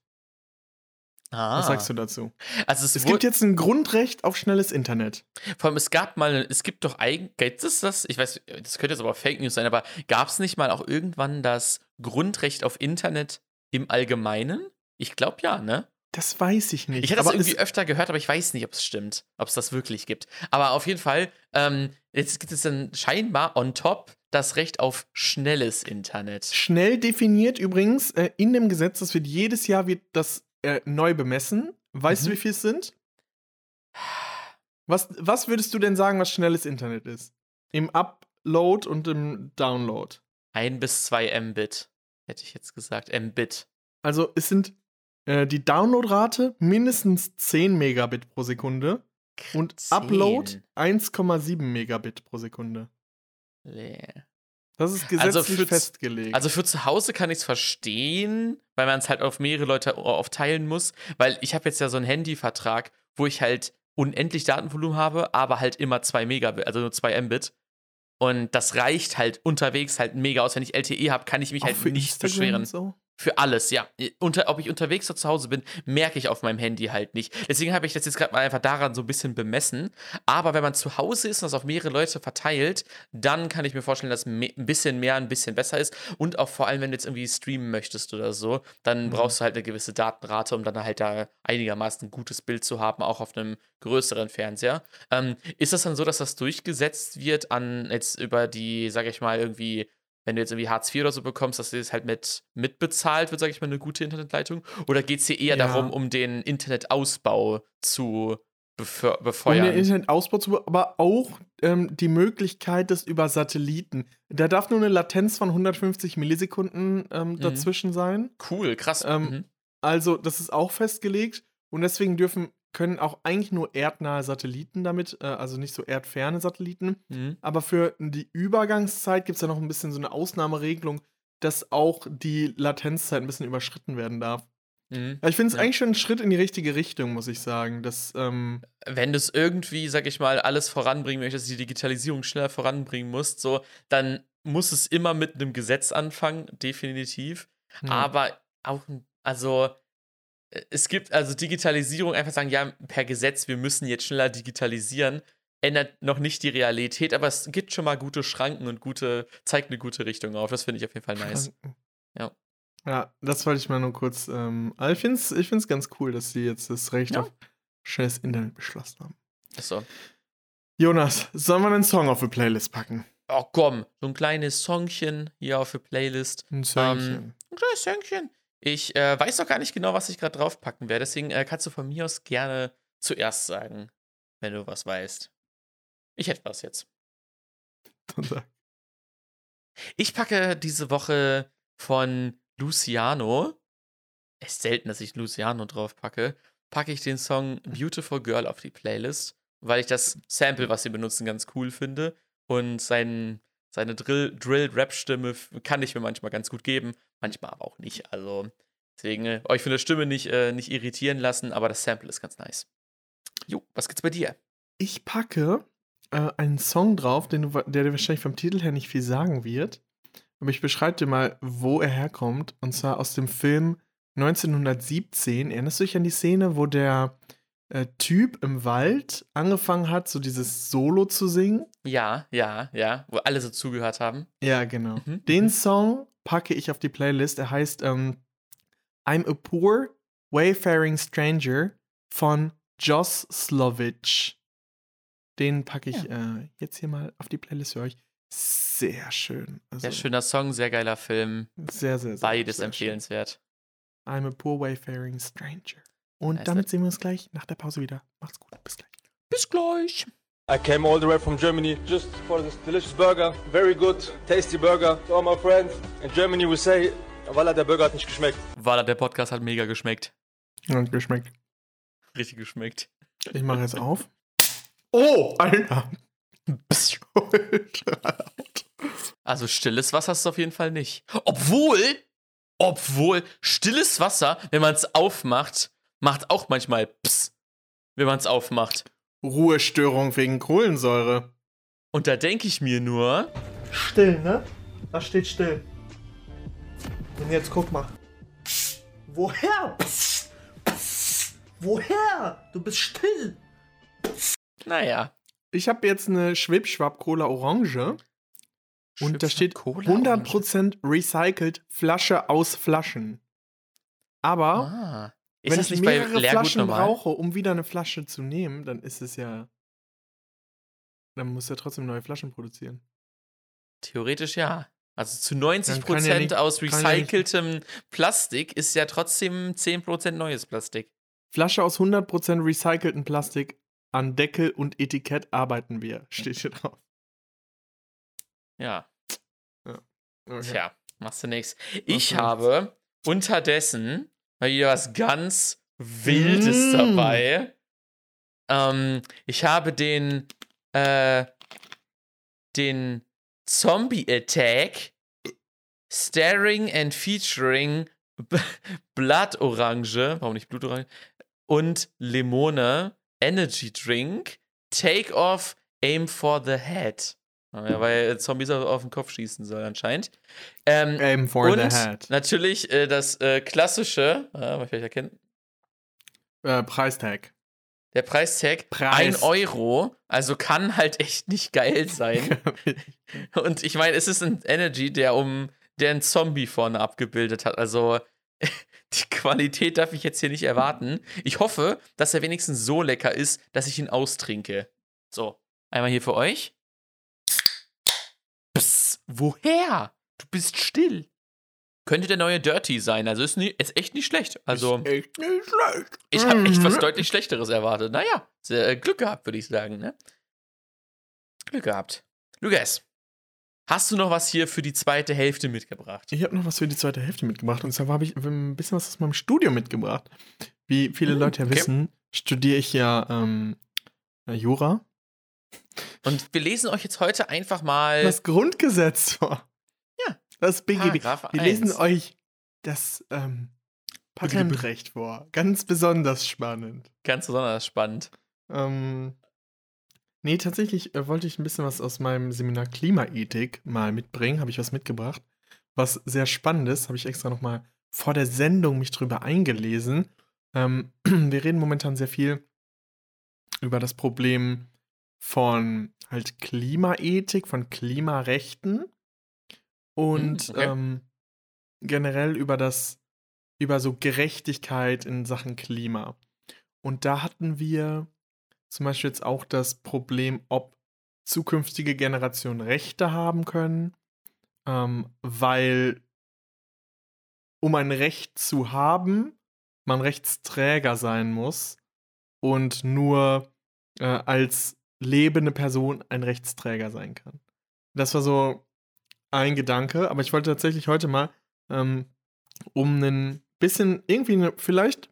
Ah, Was sagst du dazu? Also es, Es gibt jetzt ein Grundrecht auf schnelles Internet. vor allem, es gab mal, es gibt doch eigentlich, gibt es das? Ich weiß, das könnte jetzt aber Fake News sein, aber gab es nicht mal auch irgendwann das Grundrecht auf Internet im Allgemeinen? Ich glaube ja, ne? Das weiß ich nicht. Ich hätte das irgendwie öfter gehört, aber ich weiß nicht, ob es stimmt, ob es das wirklich gibt. Aber auf jeden Fall, ähm, jetzt gibt es dann scheinbar on top das Recht auf schnelles Internet. schnell definiert übrigens äh, in dem Gesetz, das wird jedes Jahr wird das äh, neu bemessen. Weißt du, Mhm. wie viel es sind? Was, was würdest du denn sagen, was schnelles Internet ist? Im Upload und im Download. Ein bis zwei Mbit, hätte ich jetzt gesagt. Mbit. Also es sind äh, die Downloadrate mindestens 10 Megabit pro Sekunde und Upload 10. 1,7 Megabit pro Sekunde. Nee. Das ist Also gesetzlich für- festgelegt. Also für zu Hause kann ich es verstehen, weil man es halt auf mehrere Leute aufteilen muss, weil ich habe jetzt ja so einen Handyvertrag, wo ich halt unendlich Datenvolumen habe, aber halt immer 2 Megabit, also nur 2 Mbit. Und das reicht halt unterwegs halt mega aus. Wenn ich LTE habe, kann ich mich Auch halt für nicht Instagram beschweren. So? Für alles, ja. Unter, ob ich unterwegs oder zu Hause bin, merke ich auf meinem Handy halt nicht. Deswegen habe ich das jetzt gerade mal einfach daran so ein bisschen bemessen. Aber wenn man zu Hause ist und das auf mehrere Leute verteilt, dann kann ich mir vorstellen, dass ein bisschen mehr ein bisschen besser ist. Und auch vor allem, wenn du jetzt irgendwie streamen möchtest oder so, dann Mhm. brauchst du halt eine gewisse Datenrate, um dann halt da einigermaßen ein gutes Bild zu haben, auch auf einem größeren Fernseher. Ähm, ist das dann so, dass das durchgesetzt wird an jetzt über die, sag ich mal, irgendwie wenn du jetzt irgendwie Hartz IV oder so bekommst, dass das halt mit mitbezahlt wird, sage ich mal, eine gute Internetleitung? Oder geht es hier eher Ja. darum, um den Internetausbau zu befö- Um befeuern? den Internetausbau zu, aber auch ähm, die Möglichkeit des über Satelliten. Da darf nur eine Latenz von 150 Millisekunden ähm, dazwischen sein. cool, krass. Ähm, mhm. Also, das ist auch festgelegt. Und deswegen dürfen, können auch eigentlich nur erdnahe Satelliten damit, äh, also nicht so erdferne Satelliten. Mhm. Aber für die Übergangszeit gibt es ja noch ein bisschen so eine Ausnahmeregelung, dass auch die Latenzzeit ein bisschen überschritten werden darf. Mhm. Ich finde es Ja. eigentlich schon ein Schritt in die richtige Richtung, muss ich sagen. Das, ähm, Wenn du es irgendwie, sag ich mal, alles voranbringen möchtest, die Digitalisierung schneller voranbringen musst, so, dann muss es immer mit einem Gesetz anfangen, definitiv. ja. Aber auch, also, es gibt also Digitalisierung, einfach sagen, ja, per Gesetz, wir müssen jetzt schneller digitalisieren, ändert noch nicht die Realität, aber es gibt schon mal gute Schranken und gute, zeigt eine gute Richtung auf. Das finde ich auf jeden Fall nice. Schranken. Ja. Ja, das wollte ich mal nur kurz. Ähm, aber ich finde es ich find's ganz cool, dass sie jetzt das Recht Ja. auf schnelles Internet beschlossen haben. So. Jonas, sollen wir einen Song auf die Playlist packen? Oh komm, so ein kleines Songchen hier auf der Playlist. Ein Songchen. Ein kleines Songchen. Ich äh, weiß noch gar nicht genau, was ich gerade draufpacken werde, deswegen äh, kannst du von mir aus gerne zuerst sagen, wenn du was weißt. Ich hätte was jetzt. Ich packe diese Woche von Luciano. Es ist selten, dass ich Luciano drauf packe. Ich den Song Beautiful Girl auf die Playlist, weil ich das Sample, was sie benutzen, ganz cool finde. Und sein, seine Drill- Drill-Rap-Stimme kann ich mir manchmal ganz gut geben, manchmal aber auch nicht. Also deswegen äh, euch von der Stimme nicht, äh, nicht irritieren lassen, aber das Sample ist ganz nice. Jo, was gibt's bei dir? Ich packe äh, einen Song drauf, den du, der dir wahrscheinlich vom Titel her nicht viel sagen wird. Aber ich beschreibe dir mal, wo er herkommt. Und zwar aus dem Film 1917. Erinnerst du dich an die Szene, wo der äh, Typ im Wald angefangen hat, so dieses Solo zu singen? Ja, ja, ja, wo alle so zugehört haben. Ja, genau. Mhm, Den mhm. Song packe ich auf die Playlist. Er heißt ähm, I'm a Poor Wayfaring Stranger von Joss Slovich. Den packe ich äh, jetzt hier mal auf die Playlist für euch. Sehr schön. Also, Sehr schöner Song, sehr geiler Film. Sehr, sehr, sehr Beides sehr empfehlenswert. Schön. I'm a Poor Wayfaring Stranger. Und Nice. damit sehen wir uns gleich nach der Pause wieder. Macht's gut. Bis gleich. Bis gleich. I came all the way from Germany just for this delicious burger. Very good, tasty burger. To all my friends in Germany we say, Walla, der Burger hat nicht geschmeckt. Walla, der Podcast hat mega geschmeckt. Und geschmeckt. Richtig geschmeckt. Ich mache jetzt auf. *laughs* Oh, Alter. *laughs* Also stilles Wasser ist es auf jeden Fall nicht. Obwohl, obwohl, stilles Wasser, wenn man es aufmacht, macht auch manchmal Pss, wenn man es aufmacht. Ruhestörung wegen Kohlensäure. Und da denke ich mir nur, Still, ne? Das steht still. Und jetzt guck mal. Woher? Psst, psst. Woher? Du bist still. naja. Ich habe jetzt eine Schwibschwab Cola Orange. Und da steht Cola Orange. 100% recycelt Flasche aus Flaschen. Aber Ah. Ist wenn das ich nicht bei mehrere Leergut Flaschen normal? brauche, um wieder eine Flasche zu nehmen, dann ist es ja. Dann muss er trotzdem neue Flaschen produzieren. Theoretisch ja. Also zu 90% Dann kann ja nicht- aus ja recyceltem Plastik ist ja trotzdem 10% neues Plastik. Flasche aus 100% recycelten Plastik. An Deckel und Etikett arbeiten wir. Steht hier drauf. Ja. Okay. Tja, machst du nix. Ich habe unterdessen mal wieder was ganz Wildes Mm. dabei. Ähm, ich habe den, äh, den Zombie Attack Staring and Featuring B- Blood Orange, warum nicht Blutorange, und Limone Energy Drink. Take off, aim for the head. Ja, weil Zombies auf den Kopf schießen soll anscheinend. Ähm, Aim for und the head. natürlich äh, das äh, klassische, äh, was vielleicht erkennen, Äh, Preistag. der Preistag Preis. 1 Euro, also kann halt echt nicht geil sein. *laughs* Und ich meine, es ist ein Energy, der um der einen Zombie vorne abgebildet hat. Also *laughs* die Qualität darf ich jetzt hier nicht erwarten. Ich hoffe, dass er wenigstens so lecker ist, dass ich ihn austrinke. So, einmal hier für euch. Woher? Du bist still. Könnte der neue Dirty sein. Also ist, nie, ist echt nicht schlecht. Also Ist echt nicht schlecht. ich habe echt was Mhm. deutlich Schlechteres erwartet. Naja, sehr, äh, Glück gehabt, würde ich sagen. Ne? Glück gehabt. Lukas, hast du noch was hier für die zweite Hälfte mitgebracht? Ich habe noch was für die zweite Hälfte mitgebracht. Und zwar habe ich ein bisschen was aus meinem Studium mitgebracht. Wie viele Hm, Leute ja okay. wissen, studiere ich ja ähm, äh, Jura. Und wir lesen euch jetzt heute einfach mal Das Grundgesetz vor. Ja. Das BGB. Paragraph Wir 1. lesen euch das ähm, Patentrecht vor. Ganz besonders spannend. Ganz besonders spannend. Ähm, nee, tatsächlich äh, wollte ich ein bisschen was aus meinem Seminar Klimaethik mal mitbringen. Habe ich was mitgebracht. Was sehr spannend ist, habe ich extra nochmal vor der Sendung mich drüber eingelesen. Ähm, *clears throat* wir reden momentan sehr viel über das Problem von halt Klimaethik, von Klimarechten und Hm, okay. ähm, generell über das, über so Gerechtigkeit in Sachen Klima. Und da hatten wir zum Beispiel jetzt auch das Problem, ob zukünftige Generationen Rechte haben können, ähm, weil um ein Recht zu haben, man Rechtsträger sein muss und nur äh, als lebende Person ein Rechtsträger sein kann. Das war so ein Gedanke, aber ich wollte tatsächlich heute mal, ähm, um ein bisschen irgendwie eine, vielleicht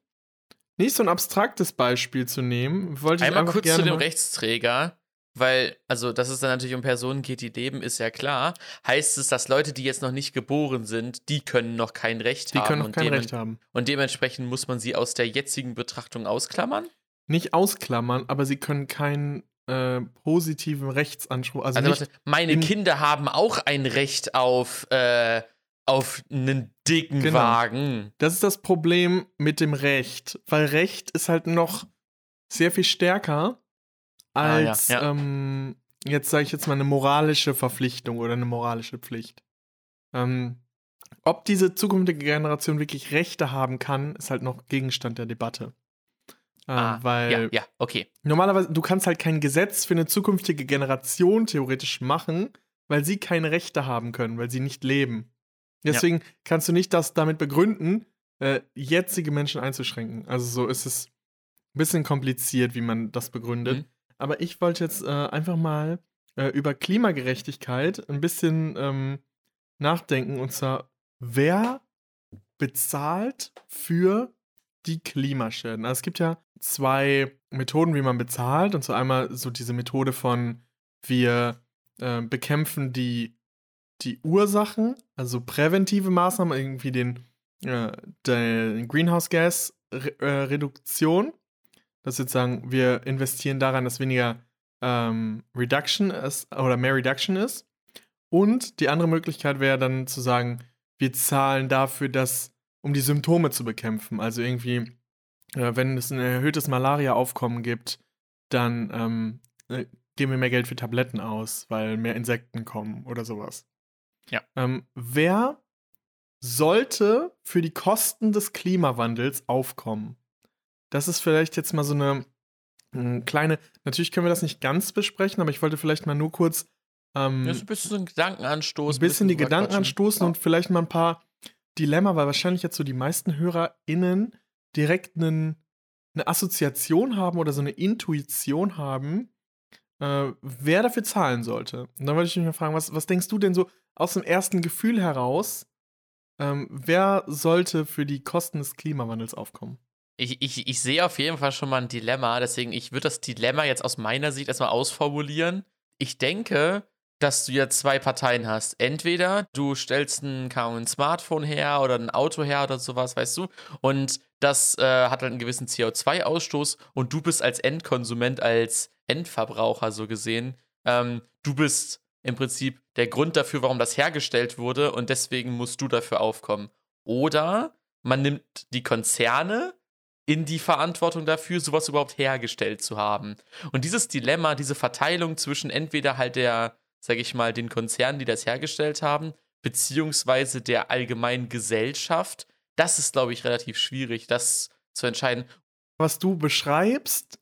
nicht so ein abstraktes Beispiel zu nehmen, wollte ich Einmal einfach kurz gerne zu dem Rechtsträger, weil, also, dass es dann natürlich um Personen geht, die leben, ist ja klar. Heißt es, dass Leute, die jetzt noch nicht geboren sind, die können noch kein Recht Die haben. können noch und kein Recht haben. Und dementsprechend muss man sie aus der jetzigen Betrachtung ausklammern? Nicht ausklammern, aber sie können keinen äh, positiven Rechtsanspruch, also, Also, warte, meine in- Kinder haben auch ein Recht auf, äh, auf einen dicken Genau. Wagen. Das ist das Problem mit dem Recht, weil Recht ist halt noch sehr viel stärker Ah, ja, als ja. Ähm, jetzt sage ich jetzt mal eine moralische Verpflichtung oder eine moralische Pflicht. Ähm, ob diese zukünftige Generation wirklich Rechte haben kann, ist halt noch Gegenstand der Debatte. Äh, Ah, weil ja, ja, okay. normalerweise, du kannst halt kein Gesetz für eine zukünftige Generation theoretisch machen, weil sie keine Rechte haben können, weil sie nicht leben. Deswegen kannst du nicht das damit begründen, äh, jetzige Menschen einzuschränken. Also so ist es ein bisschen kompliziert, wie man das begründet. Mhm. Aber ich wollte jetzt äh, einfach mal äh, über Klimagerechtigkeit ein bisschen ähm, nachdenken. Und zwar, wer bezahlt für die Klimaschäden? Also es gibt ja zwei Methoden, wie man bezahlt. Und zwar einmal so diese Methode von, wir äh, bekämpfen die, die Ursachen, also präventive Maßnahmen, irgendwie den, äh, den Greenhouse Gas Re äh, Reduktion. Das jetzt sagen, wir investieren daran, dass weniger ähm, Reduction ist oder mehr Reduction ist. Und die andere Möglichkeit wäre dann zu sagen, wir zahlen dafür, dass, um die Symptome zu bekämpfen. Also irgendwie, äh, wenn es ein erhöhtes Malaria-Aufkommen gibt, dann ähm, äh, geben wir mehr Geld für Tabletten aus, weil mehr Insekten kommen oder sowas. Ja. Ähm, wer sollte für die Kosten des Klimawandels aufkommen? Das ist vielleicht jetzt mal so eine mh, kleine, natürlich können wir das nicht ganz besprechen, aber ich wollte vielleicht mal nur kurz ähm, Das ist ein bisschen so ein Gedankenanstoß. ein bisschen die drüber Gedanken anstoßen und vielleicht mal ein paar Dilemma, weil wahrscheinlich jetzt so die meisten HörerInnen direkt einen, eine Assoziation haben oder so eine Intuition haben, äh, wer dafür zahlen sollte. Und dann wollte ich mich mal fragen, was, was denkst du denn so aus dem ersten Gefühl heraus, ähm, wer sollte für die Kosten des Klimawandels aufkommen? Ich, ich, ich sehe auf jeden Fall schon mal ein Dilemma, deswegen ich würde das Dilemma jetzt aus meiner Sicht erstmal ausformulieren. Ich denke, dass du ja zwei Parteien hast. Entweder du stellst ein, ein Smartphone her oder ein Auto her oder sowas, weißt du, und das äh, hat halt einen gewissen CO2-Ausstoß und du bist als Endkonsument, als Endverbraucher so gesehen, ähm, du bist im Prinzip der Grund dafür, warum das hergestellt wurde und deswegen musst du dafür aufkommen. Oder man nimmt die Konzerne in die Verantwortung dafür, sowas überhaupt hergestellt zu haben. Und dieses Dilemma, diese Verteilung zwischen entweder halt der, sag ich mal, den Konzernen, die das hergestellt haben, beziehungsweise der allgemeinen Gesellschaft, das ist, glaube ich, relativ schwierig, das zu entscheiden. Was du beschreibst,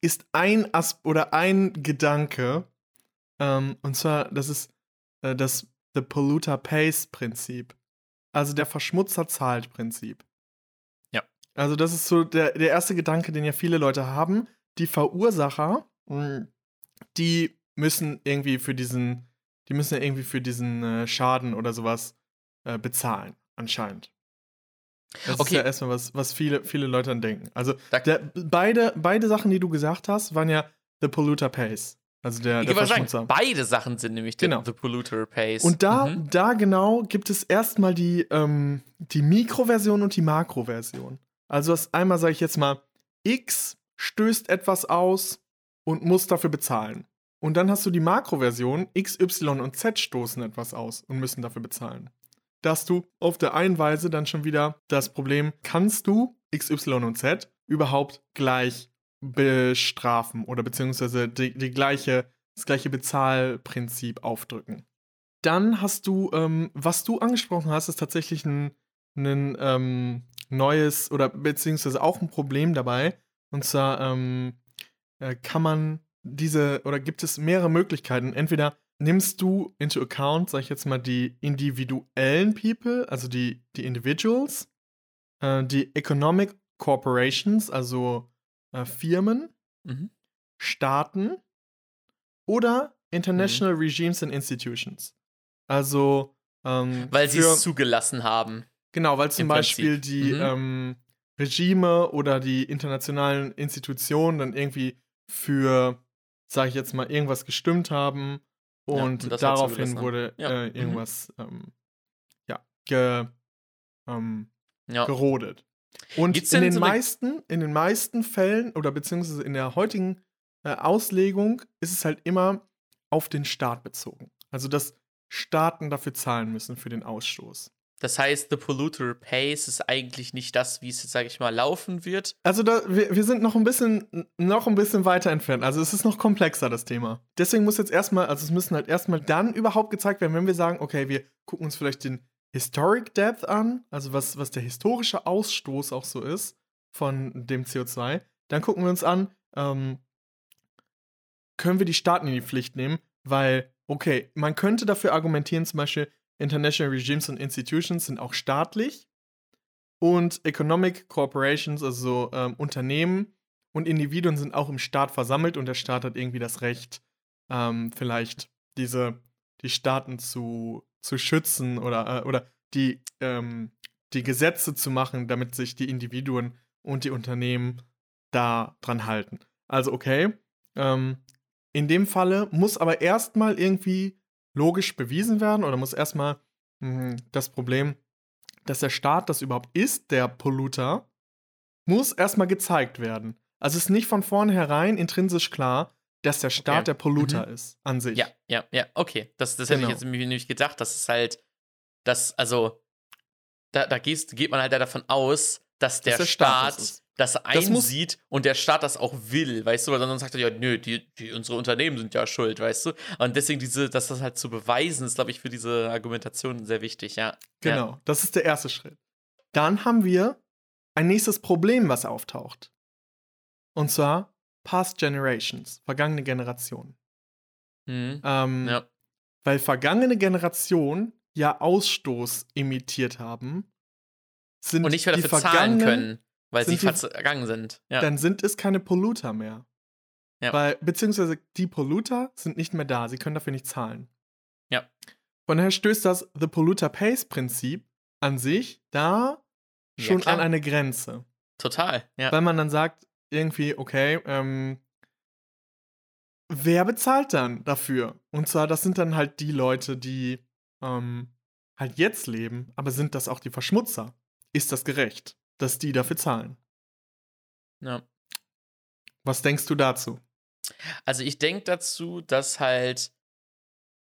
ist ein As oder ein Gedanke. Ähm, und zwar, das ist äh, das The Polluter Pays Prinzip. Also der Verschmutzer zahlt Prinzip. Ja. Also das ist so der, der erste Gedanke, den ja viele Leute haben. Die Verursacher, mh, die müssen irgendwie für diesen, die müssen ja irgendwie für diesen äh, Schaden oder sowas äh, bezahlen, anscheinend. Das Okay. ist ja erstmal was, was viele, viele Leute dann denken. Also der, beide, beide Sachen, die du gesagt hast, waren ja The Polluter Pays. Also der, Ich der sagen, beide Sachen sind nämlich Genau. The Polluter Pays. Und da, Mhm. da genau gibt es erstmal die, ähm, die Mikroversion und die Makroversion. Also das einmal sage ich jetzt mal, X stößt etwas aus und muss dafür bezahlen. Und dann hast du die Makroversion, X, Y und Z stoßen etwas aus und müssen dafür bezahlen. Da hast du auf der einen Weise dann schon wieder das Problem, kannst du X, Y und Z überhaupt gleich bestrafen oder beziehungsweise die, die gleiche, das gleiche Bezahlprinzip aufdrücken. Dann hast du, ähm, was du angesprochen hast, ist tatsächlich ein, ein ähm, neues oder beziehungsweise auch ein Problem dabei. Und zwar ähm, äh, kann man diese oder gibt es mehrere Möglichkeiten. Entweder nimmst du into account, sag ich jetzt mal, die individuellen People, also die, die Individuals, äh, die Economic Corporations, also äh, Firmen, Mhm. Staaten oder International Regimes and Institutions. Also ähm, Weil sie es zugelassen haben. Genau, weil zum Beispiel die Mhm. ähm, Regime oder die internationalen Institutionen dann irgendwie für, sage ich jetzt mal, irgendwas gestimmt haben Ja, und, und das halt daraufhin wurde Ja, äh, mhm. irgendwas ähm, ja, ge, ähm, Ja. gerodet. Und Gibt's in den, so meisten, in den meisten Fällen oder beziehungsweise in der heutigen äh, Auslegung ist es halt immer auf den Staat bezogen. Also dass Staaten dafür zahlen müssen für den Ausstoß. Das heißt, The Polluter Pays ist eigentlich nicht das, wie es jetzt, sage ich mal, laufen wird. Also da, wir, wir sind noch ein bisschen noch ein bisschen weiter entfernt. Also es ist noch komplexer, das Thema. Deswegen muss jetzt erstmal, also es müssen halt erstmal dann überhaupt gezeigt werden, wenn wir sagen, okay, wir gucken uns vielleicht den Historic Depth an, also was, was der historische Ausstoß auch so ist von dem CO2, dann gucken wir uns an, ähm, können wir die Staaten in die Pflicht nehmen, weil, okay, man könnte dafür argumentieren, zum Beispiel, International Regimes und Institutions sind auch staatlich und Economic Corporations, also ähm, Unternehmen und Individuen sind auch im Staat versammelt und der Staat hat irgendwie das Recht, ähm, vielleicht diese, die Staaten zu, zu schützen oder, äh, oder die, ähm, die Gesetze zu machen, damit sich die Individuen und die Unternehmen da dran halten. Also okay, ähm, in dem Falle muss aber erstmal irgendwie logisch bewiesen werden oder muss erstmal mh, das Problem, dass der Staat das überhaupt ist, der Polluter, muss erstmal gezeigt werden. Also es ist nicht von vornherein intrinsisch klar, dass der Staat Okay. der Polluter ist an sich. Ja, ja, ja, okay. Das, das hätte Genau. ich jetzt nämlich nicht gedacht. Das ist halt, das, also, da, da gehst, geht man halt davon aus, dass der, der Staat Staat das ist. das einsieht und der Staat das auch will, weißt du, weil sonst sagt er ja, nö, die, die, unsere Unternehmen sind ja schuld, weißt du. Und deswegen diese, dass das halt zu beweisen, ist, glaube ich, für diese Argumentation sehr wichtig, ja. Genau, das ist der erste Schritt. Dann haben wir ein nächstes Problem, was auftaucht. Und zwar Past Generations, vergangene Generationen. Ja. Mhm. Ähm, ja. Weil vergangene Generationen ja Ausstoß emittiert haben, sind Und nicht mehr dafür zahlen können, weil sie vergangen sind. Ja. dann sind es keine Polluter mehr. Ja. Weil, beziehungsweise die Polluter sind nicht mehr da, sie können dafür nicht zahlen. Ja. Von daher stößt das The Polluter Pays Prinzip an sich da Ja, schon klar. an eine Grenze. Total, ja. Weil man dann sagt, irgendwie, okay, ähm, wer bezahlt dann dafür? Und zwar, das sind dann halt die Leute, die ähm, halt jetzt leben, aber sind das auch die Verschmutzer? Ist das gerecht? dass die dafür zahlen. Ja. Was denkst du dazu? Also ich denke dazu, dass halt,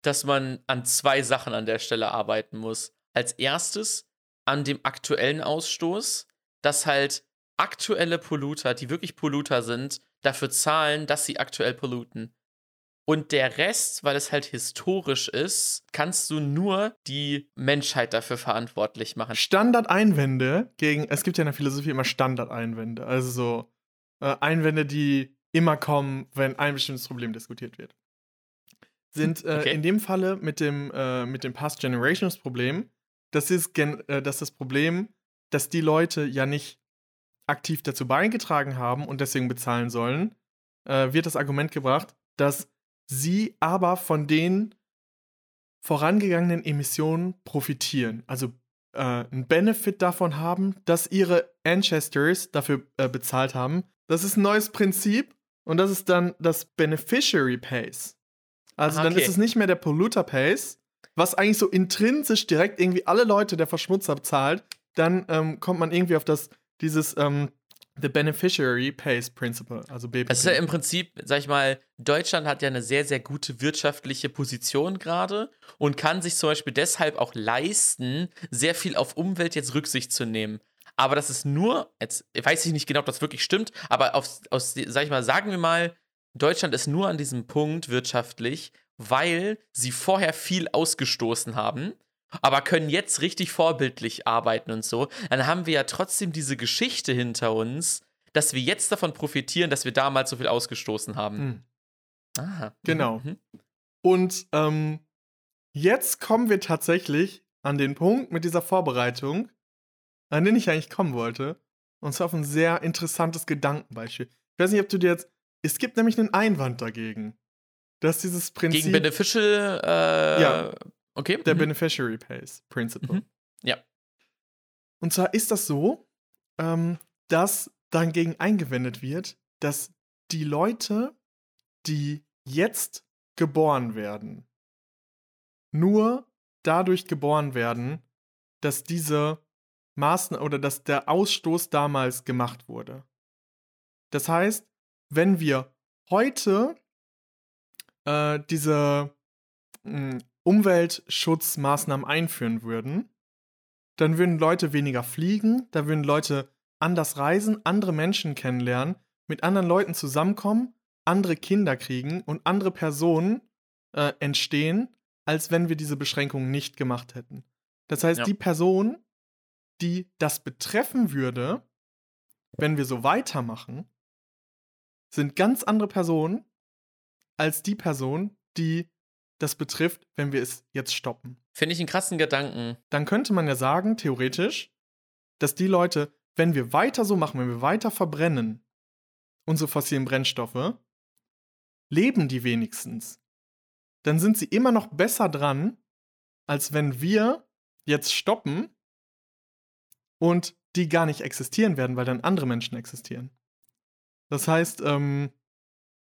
dass man an zwei Sachen an der Stelle arbeiten muss. Als erstes an dem aktuellen Ausstoß, dass halt aktuelle Polluter, die wirklich Polluter sind, dafür zahlen, dass sie aktuell polluten. Und der Rest, weil es halt historisch ist, kannst du nur die Menschheit dafür verantwortlich machen. Standardeinwände gegen, es gibt ja in der Philosophie immer Standardeinwände, also so äh, Einwände, die immer kommen, wenn ein bestimmtes Problem diskutiert wird. Sind äh, Okay. in dem Falle mit dem, äh, mit dem Past Generations Problem, das ist, gen äh, das ist das Problem, dass die Leute ja nicht aktiv dazu beigetragen haben und deswegen bezahlen sollen, äh, wird das Argument gebracht, dass sie aber von den vorangegangenen Emissionen profitieren. Also äh, einen Benefit davon haben, dass ihre Ancestors dafür äh, bezahlt haben. Das ist ein neues Prinzip und das ist dann das Beneficiary Pays. Also Aha, dann okay. ist es nicht mehr der Polluter Pays, was eigentlich so intrinsisch direkt irgendwie alle Leute der Verschmutzer bezahlt. Dann ähm, kommt man irgendwie auf das, dieses ähm, The Beneficiary Pays Principle, also BPP. Es ist ja im Prinzip, sag ich mal, Deutschland hat ja eine sehr, sehr gute wirtschaftliche Position gerade und kann sich zum Beispiel deshalb auch leisten, sehr viel auf Umwelt jetzt Rücksicht zu nehmen. Aber das ist nur, jetzt weiß ich nicht genau, ob das wirklich stimmt, aber auf, aus, sag ich mal, sagen wir mal, Deutschland ist nur an diesem Punkt wirtschaftlich, weil sie vorher viel ausgestoßen haben, aber können jetzt richtig vorbildlich arbeiten und so. Dann haben wir ja trotzdem diese Geschichte hinter uns, dass wir jetzt davon profitieren, dass wir damals so viel ausgestoßen haben. Hm. Aha. Genau. Mhm. Und ähm, jetzt kommen wir tatsächlich an den Punkt mit dieser Vorbereitung, an den ich eigentlich kommen wollte. Und zwar auf ein sehr interessantes Gedankenbeispiel. Ich weiß nicht, ob du dir jetzt. Es gibt nämlich einen Einwand dagegen. Dass dieses Prinzip Gegen Beneficial, äh, Ja. Okay. der mhm. Beneficiary Pays Principle. Mhm. Ja. Und zwar ist das so, ähm, dass dagegen eingewendet wird, dass die Leute, die jetzt geboren werden, nur dadurch geboren werden, dass diese Maßnahmen oder dass der Ausstoß damals gemacht wurde. Das heißt, wenn wir heute äh, diese mh, Umweltschutzmaßnahmen einführen würden, dann würden Leute weniger fliegen, da würden Leute anders reisen, andere Menschen kennenlernen, mit anderen Leuten zusammenkommen, andere Kinder kriegen und andere Personen äh, entstehen, als wenn wir diese Beschränkungen nicht gemacht hätten. Das heißt, Ja. die Person, die das betreffen würde, wenn wir so weitermachen, sind ganz andere Personen als die Person, die das betrifft, wenn wir es jetzt stoppen Finde ich einen krassen Gedanken. dann könnte man ja sagen, theoretisch, dass die Leute, wenn wir weiter so machen, wenn wir weiter verbrennen, unsere fossilen Brennstoffe, leben die wenigstens. Dann sind sie immer noch besser dran, als wenn wir jetzt stoppen und die gar nicht existieren werden, weil dann andere Menschen existieren. Das heißt, ähm,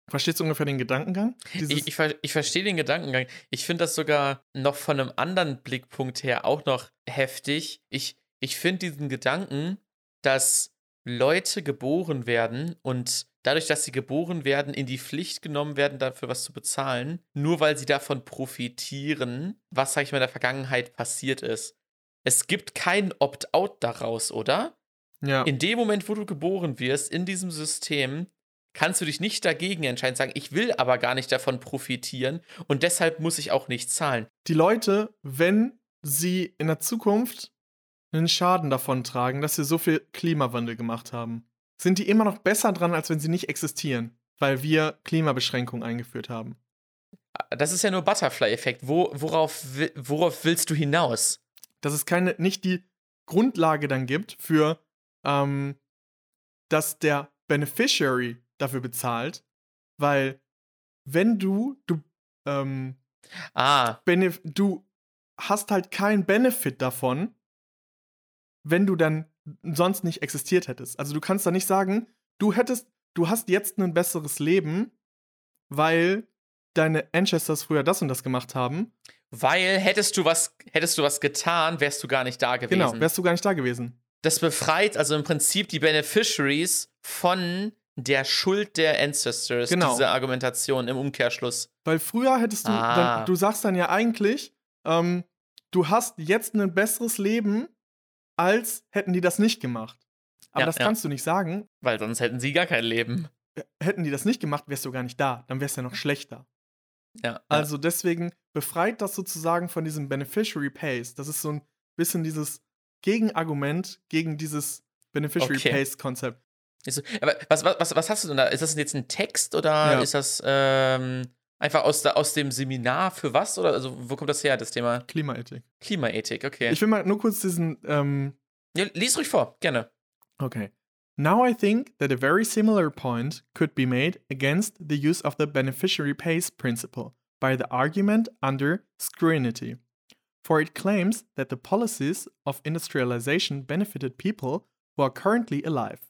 verstehst du ungefähr den Gedankengang? Ich, ich, ich verstehe den Gedankengang. Ich finde das sogar noch von einem anderen Blickpunkt her auch noch heftig. Ich, ich finde diesen Gedanken, dass Leute geboren werden und dadurch, dass sie geboren werden, in die Pflicht genommen werden, dafür was zu bezahlen, nur weil sie davon profitieren, was, sag ich mal, in der Vergangenheit passiert ist. Es gibt kein Opt-out daraus, oder? ja. In dem Moment, wo du geboren wirst, in diesem System, kannst du dich nicht dagegen entscheiden, sagen, ich will aber gar nicht davon profitieren und deshalb muss ich auch nicht zahlen. die Leute, wenn sie in der Zukunft einen Schaden davon tragen, dass sie so viel Klimawandel gemacht haben, sind die immer noch besser dran, als wenn sie nicht existieren, weil wir Klimabeschränkungen eingeführt haben. Das ist ja nur Butterfly-Effekt. Wo, worauf, worauf willst du hinaus? Dass es keine, nicht die Grundlage dann gibt für, ähm, dass der Beneficiary dafür bezahlt, weil wenn du, du, ähm, Ah, Benef du hast halt keinen Benefit davon, wenn du dann sonst nicht existiert hättest. Also du kannst da nicht sagen, du hättest, du hast jetzt ein besseres Leben, weil deine Ancestors früher das und das gemacht haben. weil hättest du was, hättest du was getan, wärst du gar nicht da gewesen. Genau, wärst du gar nicht da gewesen. das befreit also im Prinzip die Beneficiaries von der Schuld der Ancestors, Genau. diese Argumentation im Umkehrschluss. Weil früher hättest du, Ah. dann, du sagst dann ja eigentlich, ähm, du hast jetzt ein besseres Leben, als hätten die das nicht gemacht. Aber Ja, das ja. kannst du nicht sagen. Weil sonst hätten sie gar kein Leben. Äh, Hätten die das nicht gemacht, wärst du gar nicht da. Dann wärst du ja noch schlechter. Ja, Also deswegen befreit das sozusagen von diesem Beneficiary Pays. Das ist so ein bisschen dieses Gegenargument gegen dieses Beneficiary Okay. Pays Konzept. Ist was, was, was, hast du denn da? Ist das jetzt ein Text oder Ja. ist das ähm, einfach aus, aus dem Seminar für was? Oder also wo kommt das her, das Thema Klimaethik. Klimaethik? Okay. Ich will mal nur kurz diesen ähm, ja, lies ruhig vor, gerne. Okay. Now I think that a very similar point could be made against the use of the beneficiary pays principle by the argument under scrutiny. For it claims that the policies of industrialization benefited people who are currently alive,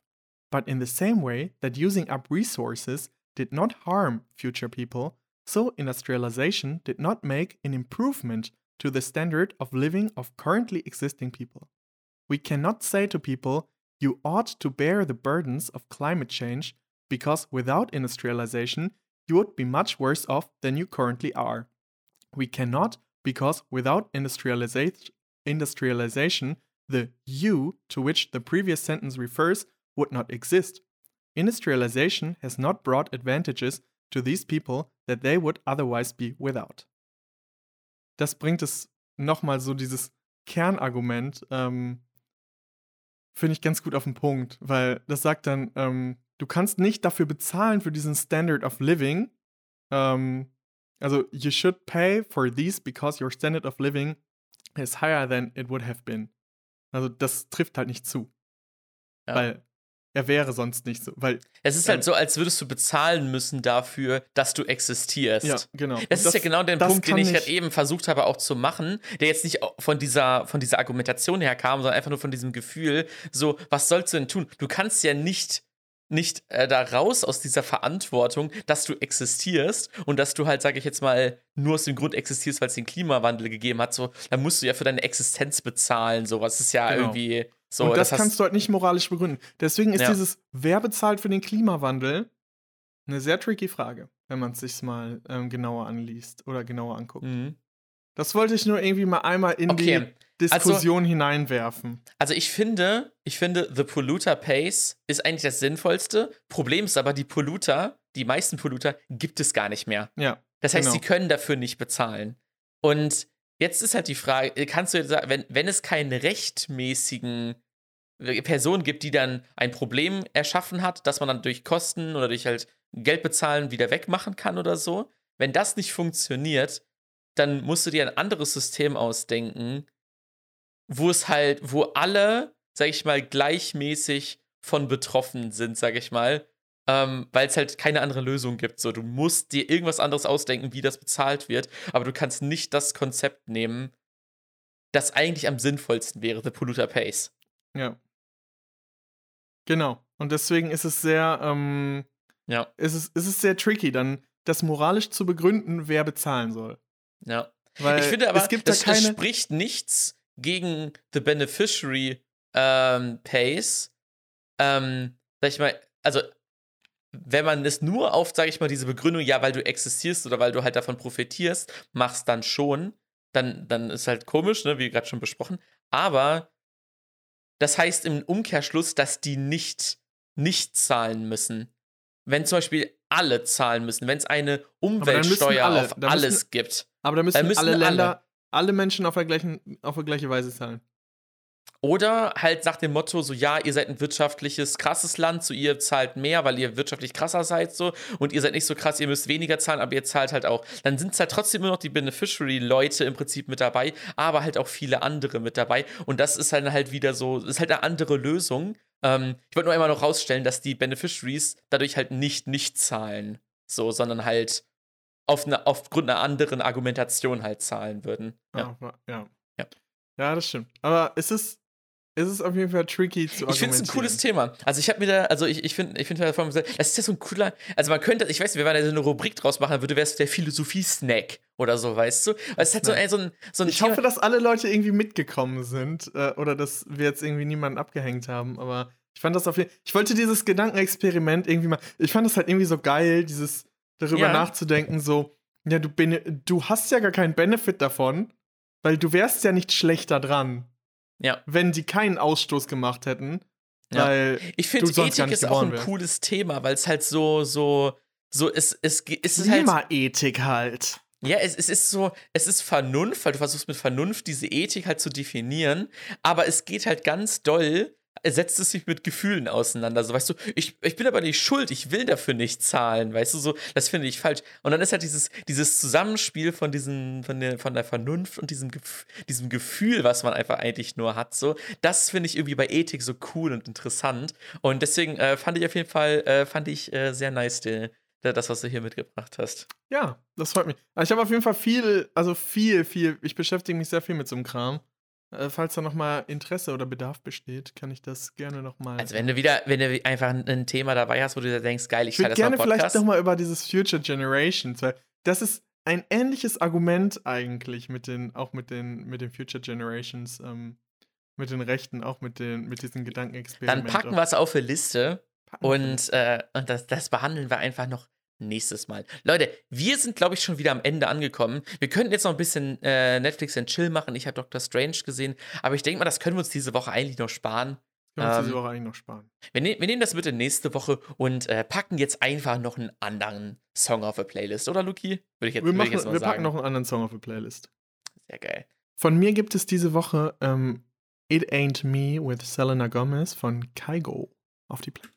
but in the same way that using up resources did not harm future people, so industrialization did not make an improvement to the standard of living of currently existing people. We cannot say to people, you ought to bear the burdens of climate change because without industrialization, you would be much worse off than you currently are. We cannot because without industrialization, industrialization, the you to which the previous sentence refers would not exist. Industrialization has not brought advantages to these people that they would otherwise be without. Das bringt es nochmal so dieses Kernargument, ähm, finde ich ganz gut auf den Punkt, weil das sagt dann, ähm, du kannst nicht dafür bezahlen für diesen Standard of Living. Ähm, also, you should pay for these because your standard of living is higher than it would have been. Also, das trifft halt nicht zu. Ja. Weil er wäre sonst nicht so. Weil, Es ist Ähm, halt so, als würdest du bezahlen müssen dafür, dass du existierst. ja, genau. Das, ist ja genau der das Punkt, den ich gerade eben versucht habe auch zu machen, der jetzt nicht von dieser, von dieser Argumentation her kam, sondern einfach nur von diesem Gefühl, so, was sollst du denn tun? Du kannst ja nicht, nicht äh, da raus aus dieser Verantwortung, dass du existierst und dass du halt, sage ich jetzt mal, nur aus dem Grund existierst, weil es den Klimawandel gegeben hat, so, dann musst du ja für deine Existenz bezahlen, sowas ist ja Genau. irgendwie so. und das, hast- kannst du halt nicht moralisch begründen. Deswegen ist Ja. dieses, wer bezahlt für den Klimawandel, eine sehr tricky Frage, wenn man es sich mal ähm, genauer anliest oder genauer anguckt. Mhm. Das wollte ich nur irgendwie mal einmal in Okay. die Diskussion hineinwerfen. Also ich finde, ich finde, The Polluter Pays ist eigentlich das Sinnvollste. Problem ist aber, die Polluter, die meisten Polluter, gibt es gar nicht mehr. Ja. Das heißt, Genau. sie können dafür nicht bezahlen. Und jetzt ist halt die Frage, kannst du jetzt sagen, wenn, wenn es keinen rechtmäßigen Person gibt, die dann ein Problem erschaffen hat, dass man dann durch Kosten oder durch halt Geld bezahlen wieder wegmachen kann oder so, wenn das nicht funktioniert, dann musst du dir ein anderes System ausdenken, wo es halt, wo alle, sag ich mal, gleichmäßig von betroffen sind, sag ich mal, ähm, weil es halt keine andere Lösung gibt. So, du musst dir irgendwas anderes ausdenken, wie das bezahlt wird, aber du kannst nicht das Konzept nehmen, das eigentlich am sinnvollsten wäre, The Polluter Pays. Ja. Genau. Und deswegen ist es sehr, ähm, Ja, ist es, ist es sehr tricky, dann das moralisch zu begründen, wer bezahlen soll. ja. Weil ich finde aber, es gibt das, da das keine. spricht nichts gegen The Beneficiary ähm, Pays. Ähm, sag ich mal, also wenn man es nur auf, sag ich mal, diese Begründung, ja, weil du existierst oder weil du halt davon profitierst, machst dann schon, dann, dann ist halt komisch, ne, wie gerade schon besprochen. Aber das heißt im Umkehrschluss, dass die nicht, nicht zahlen müssen. Wenn zum Beispiel alle zahlen müssen, wenn es eine Umweltsteuer alle- auf alles müssen- gibt. aber da müssen, dann müssen alle alle. Länder, alle. Menschen auf der gleichen, auf der gleiche Weise zahlen. Oder halt nach dem Motto, so ja, ihr seid ein wirtschaftliches, krasses Land, so ihr zahlt mehr, weil ihr wirtschaftlich krasser seid, so, und ihr seid nicht so krass, ihr müsst weniger zahlen, aber ihr zahlt halt auch. Dann sind es halt trotzdem immer noch die Beneficiary-Leute im Prinzip mit dabei, aber halt auch viele andere mit dabei. Und das ist halt halt wieder so, ist halt eine andere Lösung. Ähm, ich wollte nur einmal noch rausstellen, dass die Beneficiaries dadurch halt nicht nicht zahlen, so, sondern halt auf eine, aufgrund einer anderen Argumentation halt zahlen würden. Ja. Ja. ja. Ja. Ja, das stimmt. Aber es ist, es ist auf jeden Fall tricky zu Ich finde es ein cooles Thema. Also ich habe mir da, also ich, ich finde, ich finde halt das ist ja so ein cooler, also man könnte, ich weiß nicht, wenn man da so eine Rubrik draus machen würde, wäre es der Philosophie-Snack oder so, weißt du? Es hat so, so ein, so ein Ich Thema hoffe, dass alle Leute irgendwie mitgekommen sind äh, oder dass wir jetzt irgendwie niemanden abgehängt haben, aber ich fand das auf jeden Fall, ich wollte dieses Gedankenexperiment irgendwie mal, ich fand das halt irgendwie so geil, dieses darüber ja. nachzudenken, so, ja, du, du hast ja gar keinen Benefit davon, weil du wärst ja nicht schlechter dran. Ja. Wenn die keinen Ausstoß gemacht hätten. Ja. Weil ich finde, Ethik ist auch ein wärst. cooles Thema, weil es halt so, so, so, es, es, es ist halt. Ethik halt. Ja, es, es ist so, es ist Vernunft, weil du versuchst mit Vernunft diese Ethik halt zu definieren, aber es geht halt ganz doll setzt es sich mit Gefühlen auseinander. So, weißt du, ich, ich bin aber nicht schuld, ich will dafür nicht zahlen, weißt du, so, das finde ich falsch. Und dann ist halt dieses, dieses Zusammenspiel von diesen, von der, von der Vernunft und diesem, diesem Gefühl, was man einfach eigentlich nur hat, so, das finde ich irgendwie bei Ethik so cool und interessant. Und deswegen äh, fand ich auf jeden Fall, äh, fand ich äh, sehr nice, die, das, was du hier mitgebracht hast. Ja, das freut mich. Also ich habe auf jeden Fall viel, also viel, viel, ich beschäftige mich sehr viel mit so einem Kram. Äh, falls da nochmal Interesse oder Bedarf besteht, kann ich das gerne nochmal. Also wenn du wieder, wenn du einfach ein Thema dabei hast, wo du denkst, geil, ich, ich würde gerne mal vielleicht nochmal über dieses Future Generations, weil das ist ein ähnliches Argument eigentlich mit den, auch mit den, mit den Future Generations, ähm, mit den Rechten, auch mit den, mit diesen Gedankenexperimenten. Dann packen wir es auf eine Liste und, äh, und das, das behandeln wir einfach noch nächstes Mal. Leute, wir sind, glaube ich, schon wieder am Ende angekommen. Wir könnten jetzt noch ein bisschen äh, Netflix and Chill machen. Ich habe Doctor Strange gesehen, aber ich denke mal, das können wir uns diese Woche eigentlich noch sparen. Können wir uns diese ähm, Woche eigentlich noch sparen. Wir, ne wir, nehmen das bitte nächste Woche und äh, packen jetzt einfach noch einen anderen Song auf der Playlist, oder Luki? Würde ich jetzt, wir, machen, ich jetzt mal wir sagen. packen noch einen anderen Song auf der Playlist. Sehr geil. Von mir gibt es diese Woche ähm, It Ain't Me with Selena Gomez von Kaigo auf die Playlist.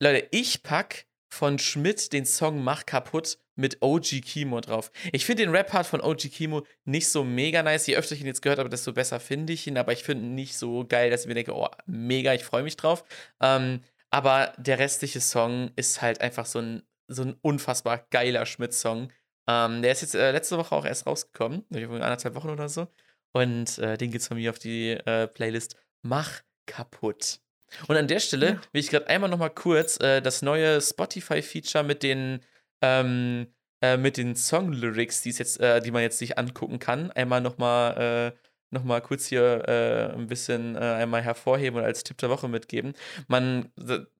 Leute, ich pack von Schmidt den Song Mach kaputt mit OG Kimo drauf. Ich finde den Rap-Part von OG Kimo nicht so mega nice. Je öfter ich ihn jetzt gehört habe, desto besser finde ich ihn. Aber ich finde ihn nicht so geil, dass ich mir denke, oh, mega, ich freue mich drauf. Ähm, aber der restliche Song ist halt einfach so ein, so ein unfassbar geiler Schmidt-Song. Ähm, der ist jetzt äh, letzte Woche auch erst rausgekommen, anderthalb Wochen oder so. Und äh, den es von mir auf die äh, Playlist Mach kaputt. Und an der Stelle ja. will ich gerade einmal noch mal kurz äh, das neue Spotify-Feature mit den ähm, äh, mit den Song-Lyrics, die jetzt, äh, die man jetzt sich angucken kann, einmal noch mal äh, noch mal kurz hier äh, ein bisschen äh, einmal hervorheben und als Tipp der Woche mitgeben. Man,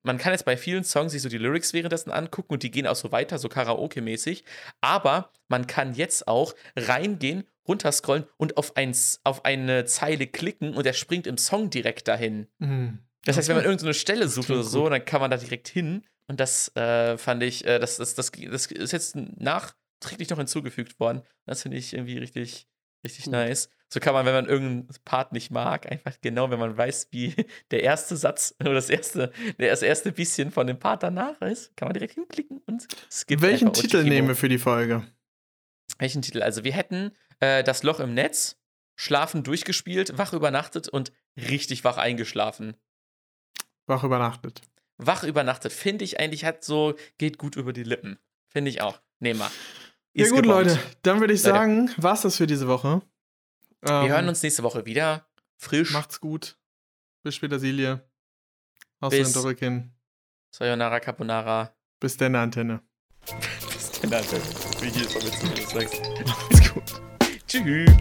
man kann jetzt bei vielen Songs sich so die Lyrics währenddessen angucken und die gehen auch so weiter, so Karaoke-mäßig. Aber man kann jetzt auch reingehen, runterscrollen und auf, ein, auf eine Zeile klicken und er springt im Song direkt dahin. Mhm. Das heißt, wenn man irgendeine Stelle sucht oder so, dann kann man da direkt hin. Und das äh, fand ich, äh, das, das, das, das ist jetzt nachträglich noch hinzugefügt worden. Das finde ich irgendwie richtig, richtig mhm. nice. So kann man, wenn man irgendeinen Part nicht mag, einfach genau, wenn man weiß, wie *laughs* der erste Satz oder das erste, das erste bisschen von dem Part danach ist, kann man direkt hinklicken und skippt. Welchen Titel nehmen wir für die Folge? Welchen Titel? Also, wir hätten äh, Das Loch im Netz, Schlafen durchgespielt, wach übernachtet und richtig wach eingeschlafen. Wach übernachtet. Wach übernachtet, finde ich eigentlich, hat so, geht gut über die Lippen. Finde ich auch. Nehmen wir. Ja, gut, gebombt. Leute. Dann würde ich Leute. sagen, war's das für diese Woche. Wir ähm, hören uns nächste Woche wieder. Frisch. Macht's gut. Bis später, Silje. Aus dem Doppelkinn. Sayonara Carbonara. Bis denn Antenne. *laughs* Bis denn Antenne. Wie hier ist, wenn du das sagst. Macht's gut. Tschüss.